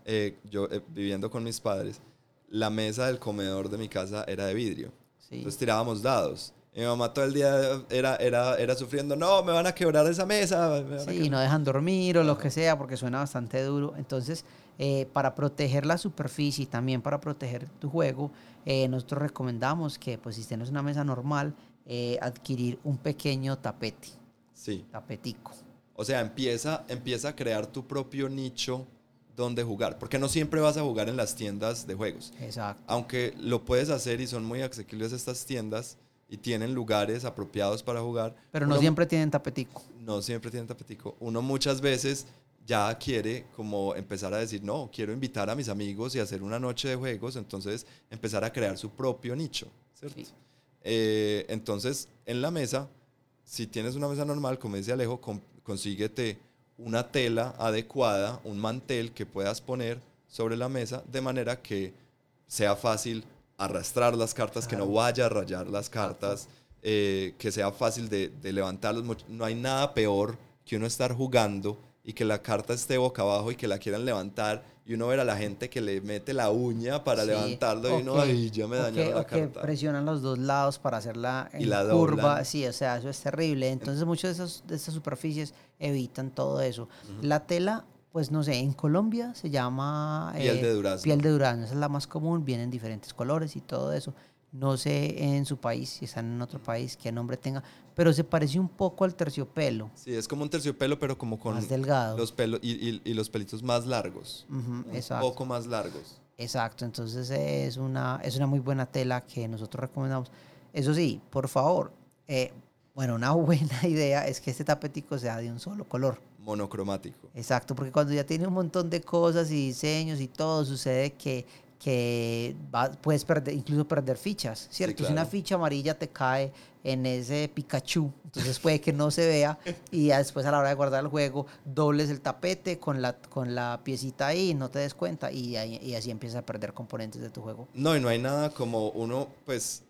eh, yo eh, viviendo con mis padres, la mesa del comedor de mi casa era de vidrio. Entonces tirábamos dados. Mi mamá todo el día era, era, era sufriendo, no, me van a quebrar esa mesa. sí, no dejan dormir o lo que sea porque suena bastante duro. Entonces, eh, para proteger la superficie y también para proteger tu juego, eh, nosotros recomendamos que pues si tienes una mesa normal, eh, adquirir un pequeño tapete. Sí. Tapetico. O sea, empieza, empieza a crear tu propio nicho donde jugar, porque no siempre vas a jugar en las tiendas de juegos. Exacto. Aunque lo puedes hacer y son muy accesibles estas tiendas y tienen lugares apropiados para jugar. Pero no siempre tienen tapetico. No siempre tienen tapetico. Uno muchas veces ya quiere como empezar a decir, no, quiero invitar a mis amigos y hacer una noche de juegos, entonces empezar a crear su propio nicho, ¿cierto? Eh, entonces, en la mesa, si tienes una mesa normal, como dice Alejo, consíguete una tela adecuada, un mantel que puedas poner sobre la mesa de manera que sea fácil arrastrar las cartas, que no vaya a rayar las cartas, eh, que sea fácil de, de levantarlos. No hay nada peor que uno estar jugando y que la carta esté boca abajo y que la quieran levantar y uno ver a la gente que le mete la uña para levantarlo y uno, ay, ya me dañaron la carta. que presionan los dos lados para hacerla en y la curva. Sí, o sea, eso es terrible. Entonces, muchas de, de estas superficies evitan todo eso. La tela, pues no sé, en Colombia se llama... Piel de eh, durazno. Piel de durazno, esa es la más común, vienen diferentes colores y todo eso. No sé en su país, si están en otro país, qué nombre tenga, pero se parece un poco al terciopelo. Sí, es como un terciopelo, pero como con más delgado. los pelos y, y, los pelitos más largos. un poco más largos. Exacto, entonces es una, es una muy buena tela que nosotros recomendamos. Eso sí, por favor, eh, bueno, una buena idea es que este tapetico sea de un solo color. Monocromático. Exacto, porque cuando ya tiene un montón de cosas y diseños y todo, sucede que que puedes perder, incluso perder fichas, ¿cierto? Si una ficha amarilla te cae en ese Pikachu, entonces puede que no se vea y después a la hora de guardar el juego dobles el tapete con la, con la piecita ahí y no te des cuenta y, y así empiezas a perder componentes de tu juego. No, y no hay nada como uno, pues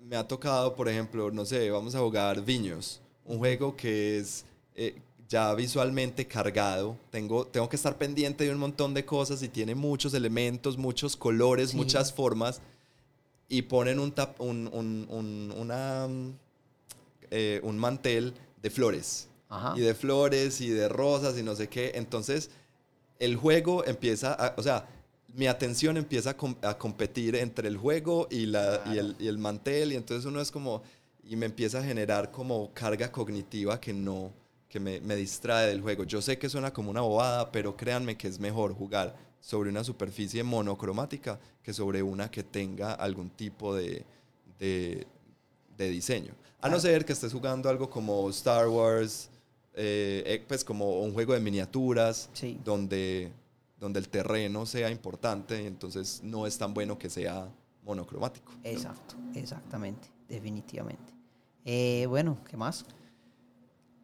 me ha tocado, por ejemplo, no sé, vamos a jugar Viños, un juego que es... Eh, ya visualmente cargado. Tengo, tengo que estar pendiente de un montón de cosas y tiene muchos elementos, muchos colores, muchas formas. Y ponen un, tap, un, un, una, eh, un mantel de flores. Y de flores y de rosas y no sé qué. Entonces, el juego empieza a, o sea, mi atención empieza a, a competir entre el juego y, la, y, el, y el mantel. Y entonces uno es como, y me empieza a generar como carga cognitiva que no, que me, me, distrae del juego. Yo sé que suena como una bobada, pero créanme que es mejor jugar sobre una superficie monocromática que sobre una que tenga algún tipo de, de, de diseño. A no ser que estés jugando algo como Star Wars, eh, eh, pues como un juego de miniaturas, Sí. donde, donde el terreno sea importante, entonces no es tan bueno que sea monocromático. ¿no? Exacto, exactamente, definitivamente. Eh, bueno, ¿qué más?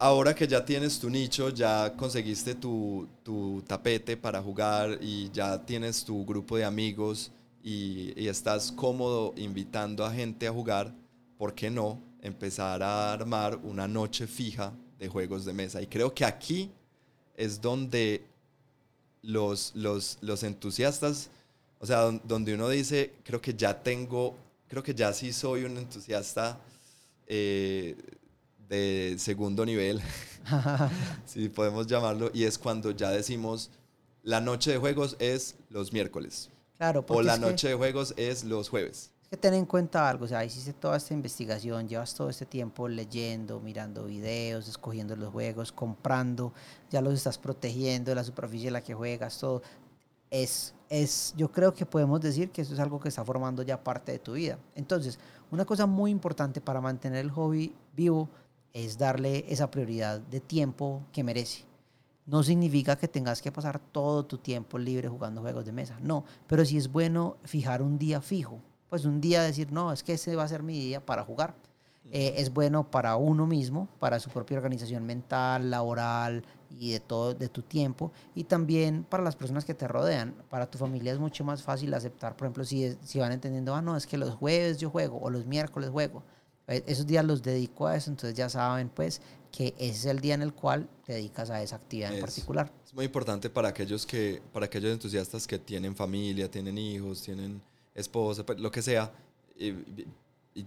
Ahora que ya tienes tu nicho, ya conseguiste tu, tu tapete para jugar y ya tienes tu grupo de amigos y, estás cómodo invitando a gente a jugar, ¿por qué no empezar a armar una noche fija de juegos de mesa? Y creo que aquí es donde los, los, los entusiastas, o sea, don- donde uno dice, creo que ya tengo, creo que ya sí soy un entusiasta eh, de segundo nivel, si podemos llamarlo, y es cuando ya decimos, la noche de juegos es los miércoles, Claro, o la noche de juegos es los jueves. Es que ten en cuenta algo, o sea, hiciste toda esta investigación, llevas todo este tiempo leyendo, mirando videos, escogiendo los juegos, comprando, ya los estás protegiendo, la superficie en la que juegas, todo. Es, es, yo creo que podemos decir que eso es algo que está formando ya parte de tu vida. Entonces, una cosa muy importante para mantener el hobby vivo es darle esa prioridad de tiempo que merece. No significa que tengas que pasar todo tu tiempo libre jugando juegos de mesa, no, pero sí es bueno fijar un día fijo, pues un día decir, no, es que ese va a ser mi día para jugar. Eh, es bueno para uno mismo, para su propia organización mental, laboral y de todo, de tu tiempo, y también para las personas que te rodean. Para tu familia es mucho más fácil aceptar, por ejemplo, si, si van entendiendo, ah, no, es que los jueves yo juego o los miércoles juego. Eh, Esos días los dedico a eso, entonces ya saben, pues, que ese es el día en el cual te dedicas a esa actividad en Eso. particular. Es muy importante para aquellos que, para aquellos entusiastas que tienen familia, tienen hijos, tienen esposa, pues, lo que sea, y, y-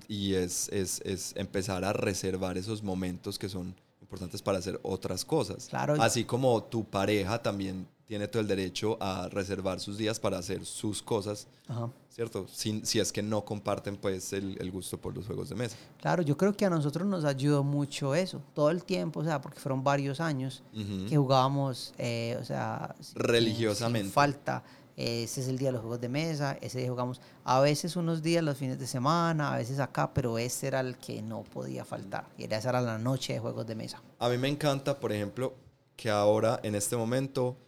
y es, es, es empezar a reservar esos momentos que son importantes para hacer otras cosas. Claro. Así como tu pareja también tiene todo el derecho a reservar sus días para hacer sus cosas, Ajá. ¿cierto? Sin, si es que no comparten pues el, el gusto por los juegos de mesa. Claro, yo creo que a nosotros nos ayudó mucho eso, todo el tiempo, o sea, porque fueron varios años Ujú. que jugábamos, eh, o sea, sin- Religiosamente. sin falta. Eh, Ese es el día de los juegos de mesa, ese día jugamos a veces unos días los fines de semana, a veces acá, pero este era el que no podía faltar. Y esa era la noche de juegos de mesa. A mí me encanta, por ejemplo, que ahora, en este momento,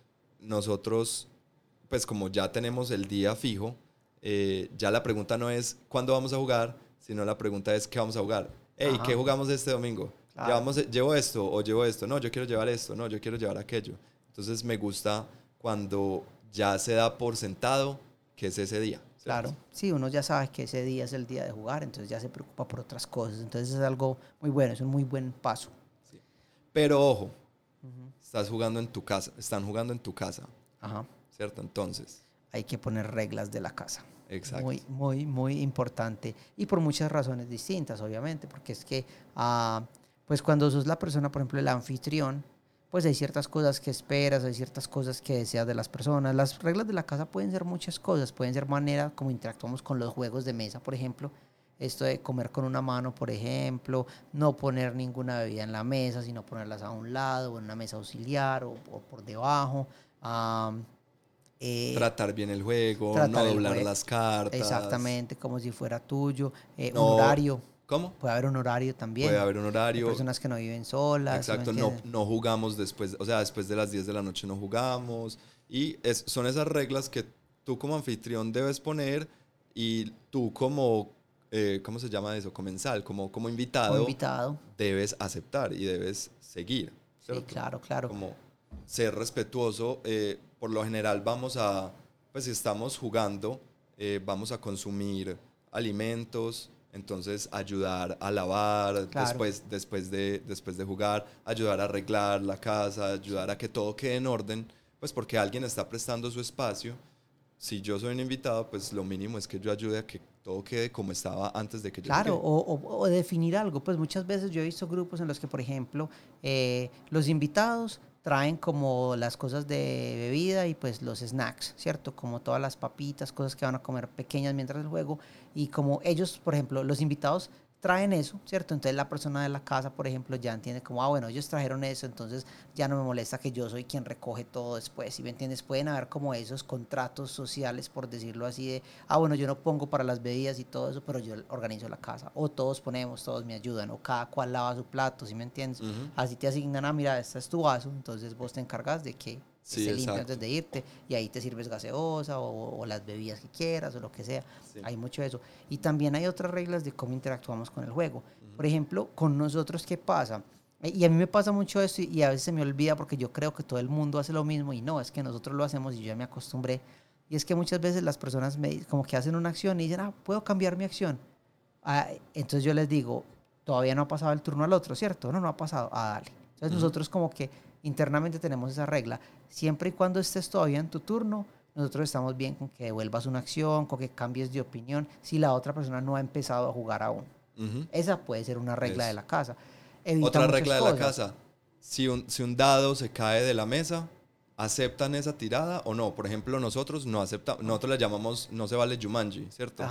nosotros, pues como ya tenemos el día fijo, eh, ya la pregunta no es cuándo vamos a jugar, sino la pregunta es qué vamos a jugar. Hey, Ajá. ¿qué jugamos este domingo? Claro. Llevamos, llevo esto o llevo esto. No, yo quiero llevar esto. No, yo quiero llevar aquello. Entonces me gusta cuando ya se da por sentado que es ese día. ¿cierto? Claro, sí, uno ya sabe que ese día es el día de jugar, entonces ya se preocupa por otras cosas. Entonces es algo muy bueno, es un muy buen paso. Pero ojo, estás jugando en tu casa, están jugando en tu casa, Ajá. ¿cierto? Entonces, Hay que poner reglas de la casa. exacto. Muy, muy, muy importante. Y por muchas razones distintas, obviamente, porque es que, ah, pues cuando sos la persona, por ejemplo, el anfitrión, pues hay ciertas cosas que esperas, hay ciertas cosas que deseas de las personas. Las reglas de la casa pueden ser muchas cosas, pueden ser manera como interactuamos con los juegos de mesa, por ejemplo. Esto de comer con una mano, por ejemplo, no poner ninguna bebida en la mesa, sino ponerlas a un lado o en una mesa auxiliar o, o por debajo. Ah, eh, tratar bien el juego, no doblar juego. las cartas. Exactamente, como si fuera tuyo. Eh, No, Un horario, ¿Cómo? puede haber un horario también. Puede haber un Hay horario. personas que no viven solas. ¿sí me Exacto, no, no jugamos después, o sea, después de las 10 de la noche no jugamos. Y es- son esas reglas que tú como anfitrión debes poner y tú como, eh, ¿cómo se llama eso? Comensal, como, como invitado, Como invitado. debes aceptar y debes seguir. Sí, ¿cierto? claro, claro. como ser respetuoso. eh, por lo general vamos a, pues si estamos jugando, eh, vamos a consumir alimentos, entonces ayudar a lavar Claro. después, después, de, después de jugar, ayudar a arreglar la casa, ayudar a que todo quede en orden, pues porque alguien está prestando su espacio. Si yo soy un invitado, pues lo mínimo es que yo ayude a que todo quede como estaba antes de que yo Claro, o definir algo. Pues muchas veces yo he visto grupos en los que, por ejemplo, eh, los invitados traen como las cosas de bebida y pues los snacks, ¿cierto? Como todas las papitas, cosas que van a comer pequeñas mientras el juego. Y como ellos, por ejemplo, los invitados traen eso, ¿cierto? Entonces la persona de la casa, por ejemplo, ya entiende como, ah, bueno, ellos trajeron eso, entonces ya no me molesta que yo soy quien recoge todo después, ¿sí me entiendes? Pueden haber como esos contratos sociales, por decirlo así, de, ah, bueno, yo no pongo para las bebidas y todo eso, pero yo organizo la casa, o todos ponemos, todos me ayudan, o cada cual lava su plato, ¿sí me entiendes? Así te asignan, ah, mira, este es tu vaso, entonces vos te encargas de que se limpia antes de irte y ahí te sirves gaseosa o, las bebidas que quieras o lo que sea. Hay mucho de eso. Y también hay otras reglas de cómo interactuamos con el juego. Por ejemplo, con nosotros, ¿qué pasa? Eh, y a mí me pasa mucho esto y, a veces se me olvida porque yo creo que todo el mundo hace lo mismo y no, es que nosotros lo hacemos y yo ya me acostumbré. Y es que muchas veces las personas me, como que hacen una acción y dicen, ah, puedo cambiar mi acción. Ah, entonces yo les digo, todavía no ha pasado el turno al otro, ¿cierto? No, no ha pasado. Ah, dale. Entonces nosotros como que internamente tenemos esa regla. Siempre y cuando estés todavía en tu turno, nosotros estamos bien con que devuelvas una acción, con que cambies de opinión, si la otra persona no ha empezado a jugar aún. Esa puede ser una regla de la casa. otra regla de la casa, si un, si un dado se cae de la mesa, ¿aceptan esa tirada o no? Por ejemplo, nosotros no aceptamos, nosotros la llamamos no se vale Jumanji, ¿cierto?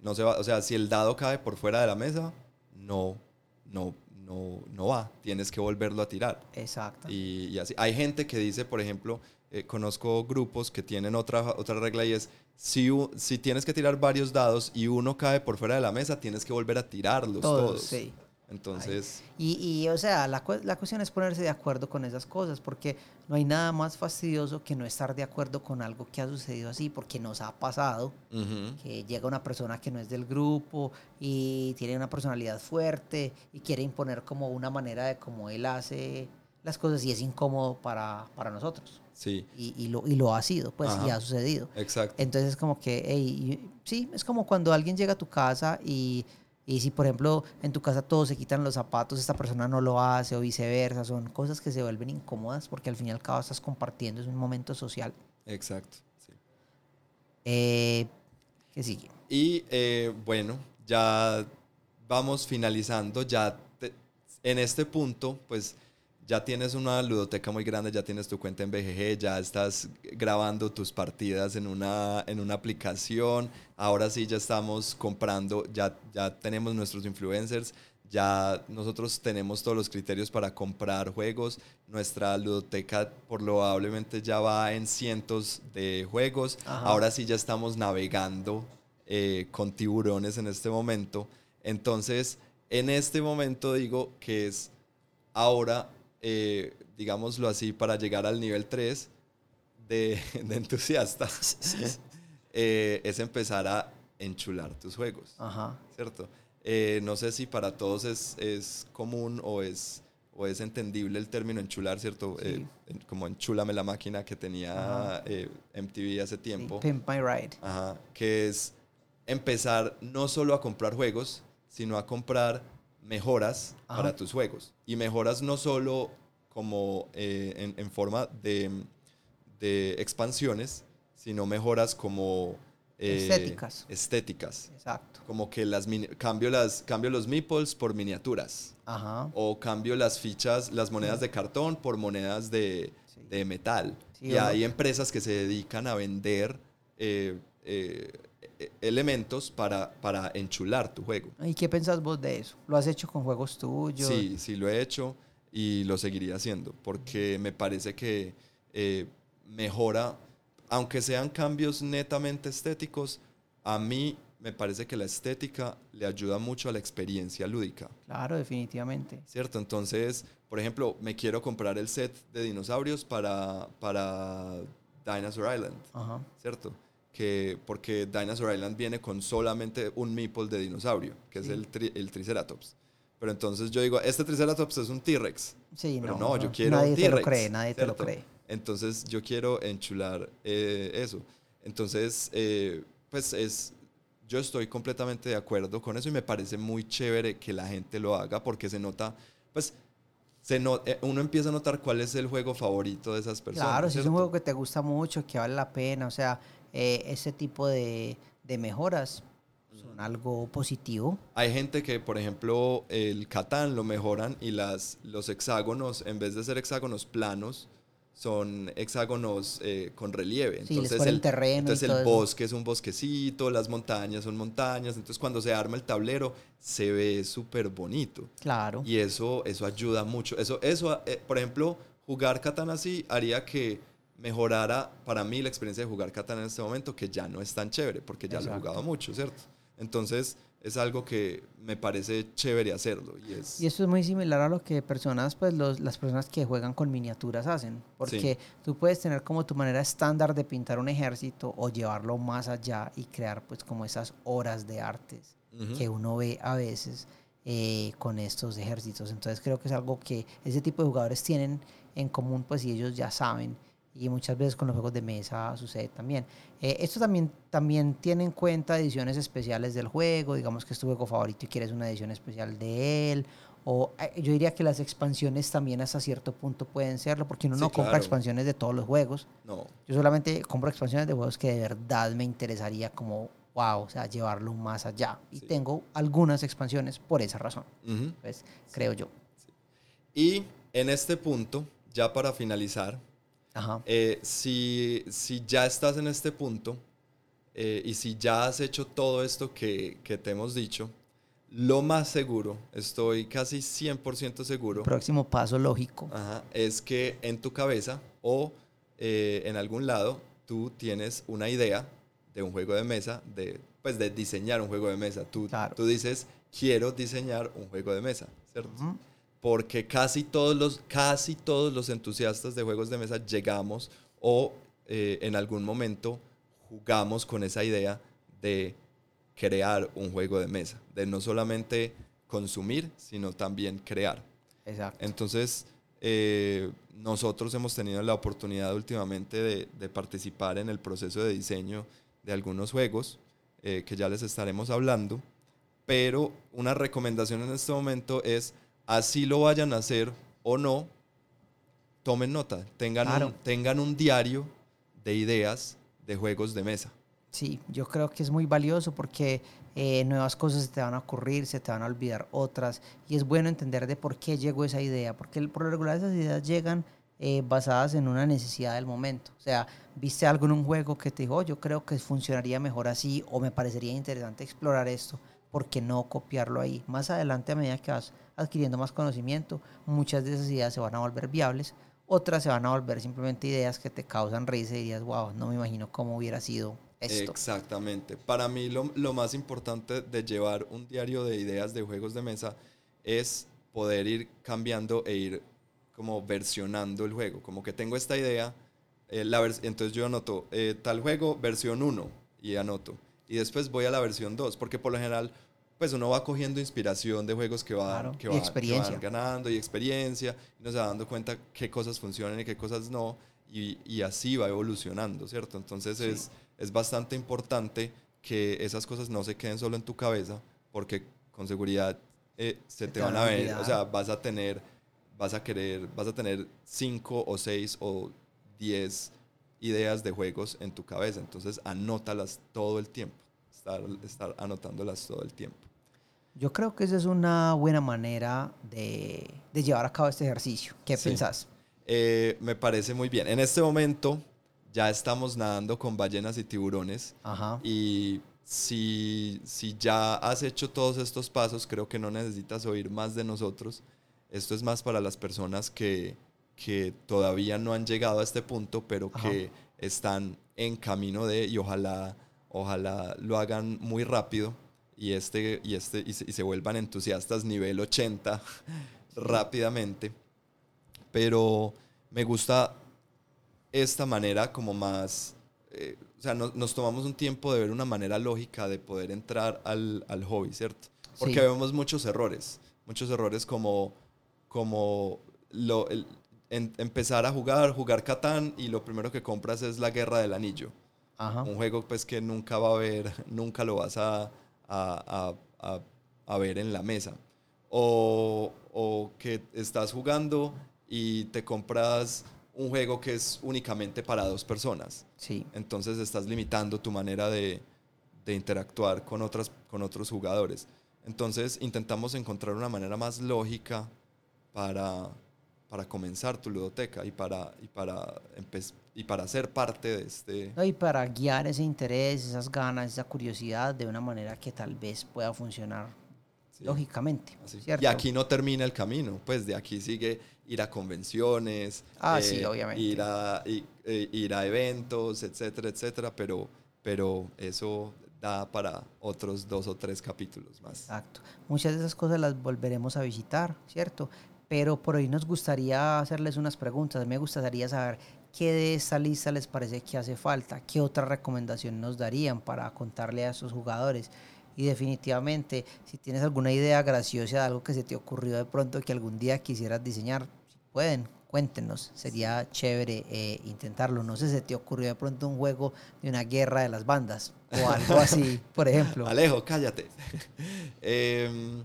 No se va, o sea, si el dado cae por fuera de la mesa, no, no, no, no va, tienes que volverlo a tirar. Exacto. Y, así. Hay gente que dice, por ejemplo, eh, conozco grupos que tienen otra, otra regla y es, si, si tienes que tirar varios dados y uno cae por fuera de la mesa, tienes que volver a tirarlos todos. todos. Sí. Entonces... Y, y, o sea, la, la, cuestión es ponerse de acuerdo con esas cosas, porque no hay nada más fastidioso que no estar de acuerdo con algo que ha sucedido así, porque nos ha pasado que llega una persona que no es del grupo y tiene una personalidad fuerte y quiere imponer como una manera de cómo él hace las cosas y es incómodo para, para nosotros. Sí. Y, y, lo, y lo ha sido, pues, y ha sucedido. Exacto. Entonces, como que, sí, es como cuando alguien llega a tu casa y y si, por ejemplo, en tu casa todos se quitan los zapatos, esta persona no lo hace o viceversa, son cosas que se vuelven incómodas porque al fin y al cabo estás compartiendo, es un momento social. Exacto. Sí. Eh, ¿Qué sigue? Y eh, bueno, ya vamos finalizando, ya en este punto, pues ya tienes una ludoteca muy grande, ya tienes tu cuenta en BGG, ya estás grabando tus partidas en una, en una aplicación, ahora sí ya estamos comprando, ya, ya tenemos nuestros influencers, ya nosotros tenemos todos los criterios para comprar juegos, nuestra ludoteca probablemente ya va en cientos de juegos, ahora sí ya estamos navegando eh, con tiburones en este momento, entonces en este momento digo que es ahora eh, digámoslo así, para llegar al nivel 3 de, de entusiasta, eh, es empezar a enchular tus juegos. ¿Cierto? Eh, no sé si para todos es, es, común o es, o es entendible el término enchular, ¿cierto? como enchúlame la máquina que tenía MTV hace tiempo. Pimp My Ride. Ajá, que es empezar no solo a comprar juegos, sino a comprar mejoras para tus juegos. Y mejoras no solo como eh, en, forma de, de, expansiones, sino mejoras como... Eh, estéticas. Estéticas. Exacto. Como que las cambio, las, cambio los meeples por miniaturas. Ajá. O cambio las fichas, las monedas de cartón por monedas de, de metal. y hay empresas que se dedican a vender eh, e, elementos para, para enchular tu juego. ¿Y qué pensás vos de eso? ¿Lo has hecho con juegos tuyos? Sí, sí lo he hecho y lo seguiría haciendo porque me parece que eh, mejora, aunque sean cambios netamente estéticos, a mí me parece que la estética le ayuda mucho a la experiencia lúdica. Claro, definitivamente. ¿Cierto? Entonces, por ejemplo, me quiero comprar el set de dinosaurios para, para Dinosaur Island. Ajá. ¿Cierto? Que porque Dinosaur Island viene con solamente un meeple de dinosaurio, que es el, el Triceratops. Pero entonces yo digo, este Triceratops es un T-Rex. Sí, pero no, yo quiero nadie un T-Rex. Te lo cree, nadie te lo cree. Entonces yo quiero enchular eh, eso. Entonces, eh, pues es, yo estoy completamente de acuerdo con eso y me parece muy chévere que la gente lo haga porque se nota, pues se no, eh, uno empieza a notar cuál es el juego favorito de esas personas. Claro, si es un juego que te gusta mucho, que vale la pena, o sea, eh, ese tipo de, de, mejoras son algo positivo. Hay gente que, por ejemplo, el Catán lo mejoran y las, los hexágonos, en vez de ser hexágonos planos, son hexágonos eh, con relieve. Sí, entonces ponen el, terreno entonces el eso. bosque es un bosquecito, las montañas son montañas. Entonces cuando se arma el tablero se ve súper bonito. Claro. Y eso, eso ayuda mucho. Eso, eso eh, por ejemplo, jugar Catán así haría que mejorara para mí la experiencia de jugar Catán en este momento, que ya no es tan chévere, porque ya lo he Exacto. jugado mucho, ¿cierto? Entonces es algo que me parece chévere hacerlo. Y es, Y esto es muy similar a lo que personas, pues los, las personas que juegan con miniaturas hacen, porque tú puedes tener como tu manera estándar de pintar un ejército o llevarlo más allá y crear pues como esas horas de artes Ujú. que uno ve a veces eh, con estos ejércitos. Entonces creo que es algo que ese tipo de jugadores tienen en común, pues y ellos ya saben. Y muchas veces con los juegos de mesa sucede también. Eh, esto también, también tiene en cuenta ediciones especiales del juego. Digamos que es tu juego favorito y quieres una edición especial de él. O eh, yo diría que las expansiones también hasta cierto punto pueden serlo, porque uno Sí, no compra claro. expansiones de todos los juegos. No, Yo solamente compro expansiones de juegos que de verdad me interesaría como, wow, o sea, llevarlo más allá. Y Sí. tengo algunas expansiones por esa razón, Ujú. pues, creo yo. Y en este punto, ya para finalizar, Ajá. eh, si, si ya estás en este punto eh, y si ya has hecho todo esto que, que te hemos dicho, lo más seguro, estoy casi 100% seguro, Próximo paso lógico. ajá, es que en tu cabeza o eh, en algún lado tú tienes una idea de un juego de mesa, de, pues de diseñar un juego de mesa. Tú, Claro. tú dices, quiero diseñar un juego de mesa, ¿cierto? Ujú. Porque casi todos los, casi todos los entusiastas de juegos de mesa llegamos o eh, en algún momento jugamos con esa idea de crear un juego de mesa, de no solamente consumir, sino también crear. Exacto. Entonces, eh, nosotros hemos tenido la oportunidad últimamente de, de participar en el proceso de diseño de algunos juegos, eh, que ya les estaremos hablando, pero una recomendación en este momento es, así lo vayan a hacer o no, tomen nota, tengan, Claro. un, tengan un diario de ideas de juegos de mesa. Sí, yo creo que es muy valioso porque eh, nuevas cosas se te van a ocurrir, se te van a olvidar otras y es bueno entender de por qué llegó esa idea, porque el- por lo regular esas ideas llegan eh, basadas en una necesidad del momento. O sea, viste algo en un juego que te dijo, "Oh, yo creo que funcionaría mejor así o me parecería interesante explorar esto, ¿por qué no copiarlo ahí? Más adelante, a medida que vas adquiriendo más conocimiento, muchas de esas ideas se van a volver viables, otras se van a volver simplemente ideas que te causan risa y dirías, wow, no me imagino cómo hubiera sido esto. Exactamente. Para mí lo, lo más importante de llevar un diario de ideas de juegos de mesa es poder ir cambiando e ir como versionando el juego. Como que tengo esta idea, eh, la entonces yo anoto eh, tal juego, versión 1, y anoto. Y después voy a la versión 2, porque por lo general, pues uno va cogiendo inspiración de juegos que van, Claro, que y van- que experiencia. van ganando y experiencia, y uno se va dando cuenta qué cosas funcionan y qué cosas no, y, y así va evolucionando, ¿cierto? Entonces Sí. es, es bastante importante que esas cosas no se queden solo en tu cabeza, porque con seguridad eh, se, te, van a ver, o sea, vas a tener, vas a querer, vas a tener cinco o seis o diez ideas de juegos en tu cabeza, entonces anótalas todo el tiempo, estar, estar anotándolas todo el tiempo. Yo creo que esa es una buena manera de, de llevar a cabo este ejercicio. ¿Qué Sí. pensás? Eh, me parece muy bien. En este momento ya estamos nadando con ballenas y tiburones. Ajá. Y si, si ya has hecho todos estos pasos, creo que no necesitas oír más de nosotros. Esto es más para las personas que, que todavía no han llegado a este punto, pero Ajá. que están en camino de, y ojalá, ojalá lo hagan muy rápido y, este, y, este, y, se, y se vuelvan entusiastas nivel 80 rápidamente. Pero me gusta esta manera como más, eh, o sea, no- nos tomamos un tiempo de ver una manera lógica de poder entrar al, al hobby, ¿cierto? Porque Sí. vemos muchos errores, muchos errores como, como lo, el- en- empezar a jugar, jugar Catán y lo primero que compras es la Guerra del Anillo. Ajá. Un juego pues que nunca va a ver, nunca lo vas a, a, a- a- ver en la mesa. O, o que estás jugando y te compras un juego que es únicamente para dos personas. Sí. Entonces estás limitando tu manera de, de interactuar con, otras, con otros jugadores. Entonces intentamos encontrar una manera más lógica para, para comenzar tu ludoteca y para, y para, y para ser parte de este... y para guiar ese interés, esas ganas, esa curiosidad de una manera que tal vez pueda funcionar lógicamente. Y aquí no termina el camino, pues de aquí sigue ir a convenciones, ah, sí, obviamente. ir, a, eh, ir a eventos, etcétera, etcétera, pero, pero eso da para otros dos o tres capítulos más. Exacto. Muchas de esas cosas las volveremos a visitar, ¿cierto? pero por hoy nos gustaría hacerles unas preguntas. Me gustaría saber qué de esta lista les parece que hace falta, qué otra recomendación nos darían para contarle a esos jugadores. Y definitivamente, si tienes alguna idea graciosa de algo que se te ocurrió de pronto que algún día quisieras diseñar, si pueden, cuéntenos. Sería chévere eh, intentarlo. No sé si se te ocurrió de pronto un juego de una guerra de las bandas o algo así, por ejemplo. Alejo, cállate. eh,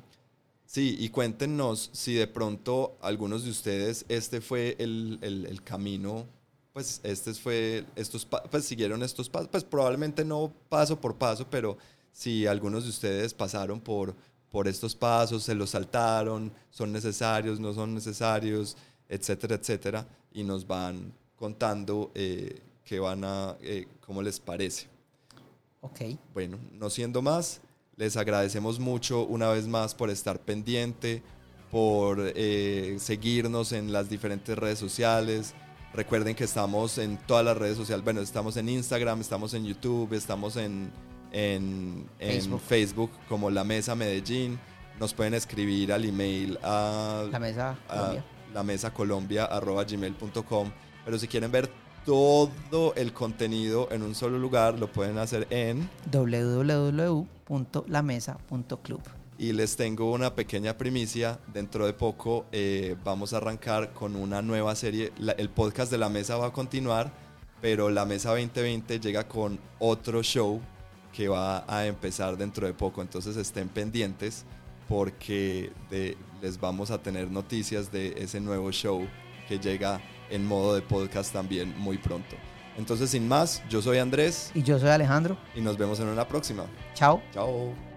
Sí, y cuéntenos si de pronto algunos de ustedes este fue el, el, camino, pues este fue, estos, pues siguieron estos pasos, pues probablemente no paso por paso, pero si algunos de ustedes pasaron por, por estos pasos, se los saltaron, son necesarios, no son necesarios, etcétera, etcétera, y nos van contando eh, qué van a, eh, cómo les parece. Ok. Bueno, no siendo más, les agradecemos mucho una vez más por estar pendiente, por eh, seguirnos en las diferentes redes sociales. Recuerden que estamos en todas las redes sociales. Bueno, estamos en Instagram, estamos en YouTube, estamos en, en, Facebook. como La Mesa Medellín. Nos pueden escribir al email a la mesa Colombia, la mesa Colombia gmail.com. Pero si quieren ver todo el contenido en un solo lugar lo pueden hacer en www.lamesa.club. Y les tengo una pequeña primicia. Dentro de poco eh, vamos a arrancar con una nueva serie. el podcast de la mesa va a continuar, pero la mesa 2020 llega con otro show que va a empezar dentro de poco. Entonces estén pendientes porque les vamos a tener noticias de ese nuevo show que llega en modo de podcast también muy pronto. Entonces, sin más, yo soy Andrés. Y yo soy Alejandro. Y nos vemos en una próxima. Chao. Chao.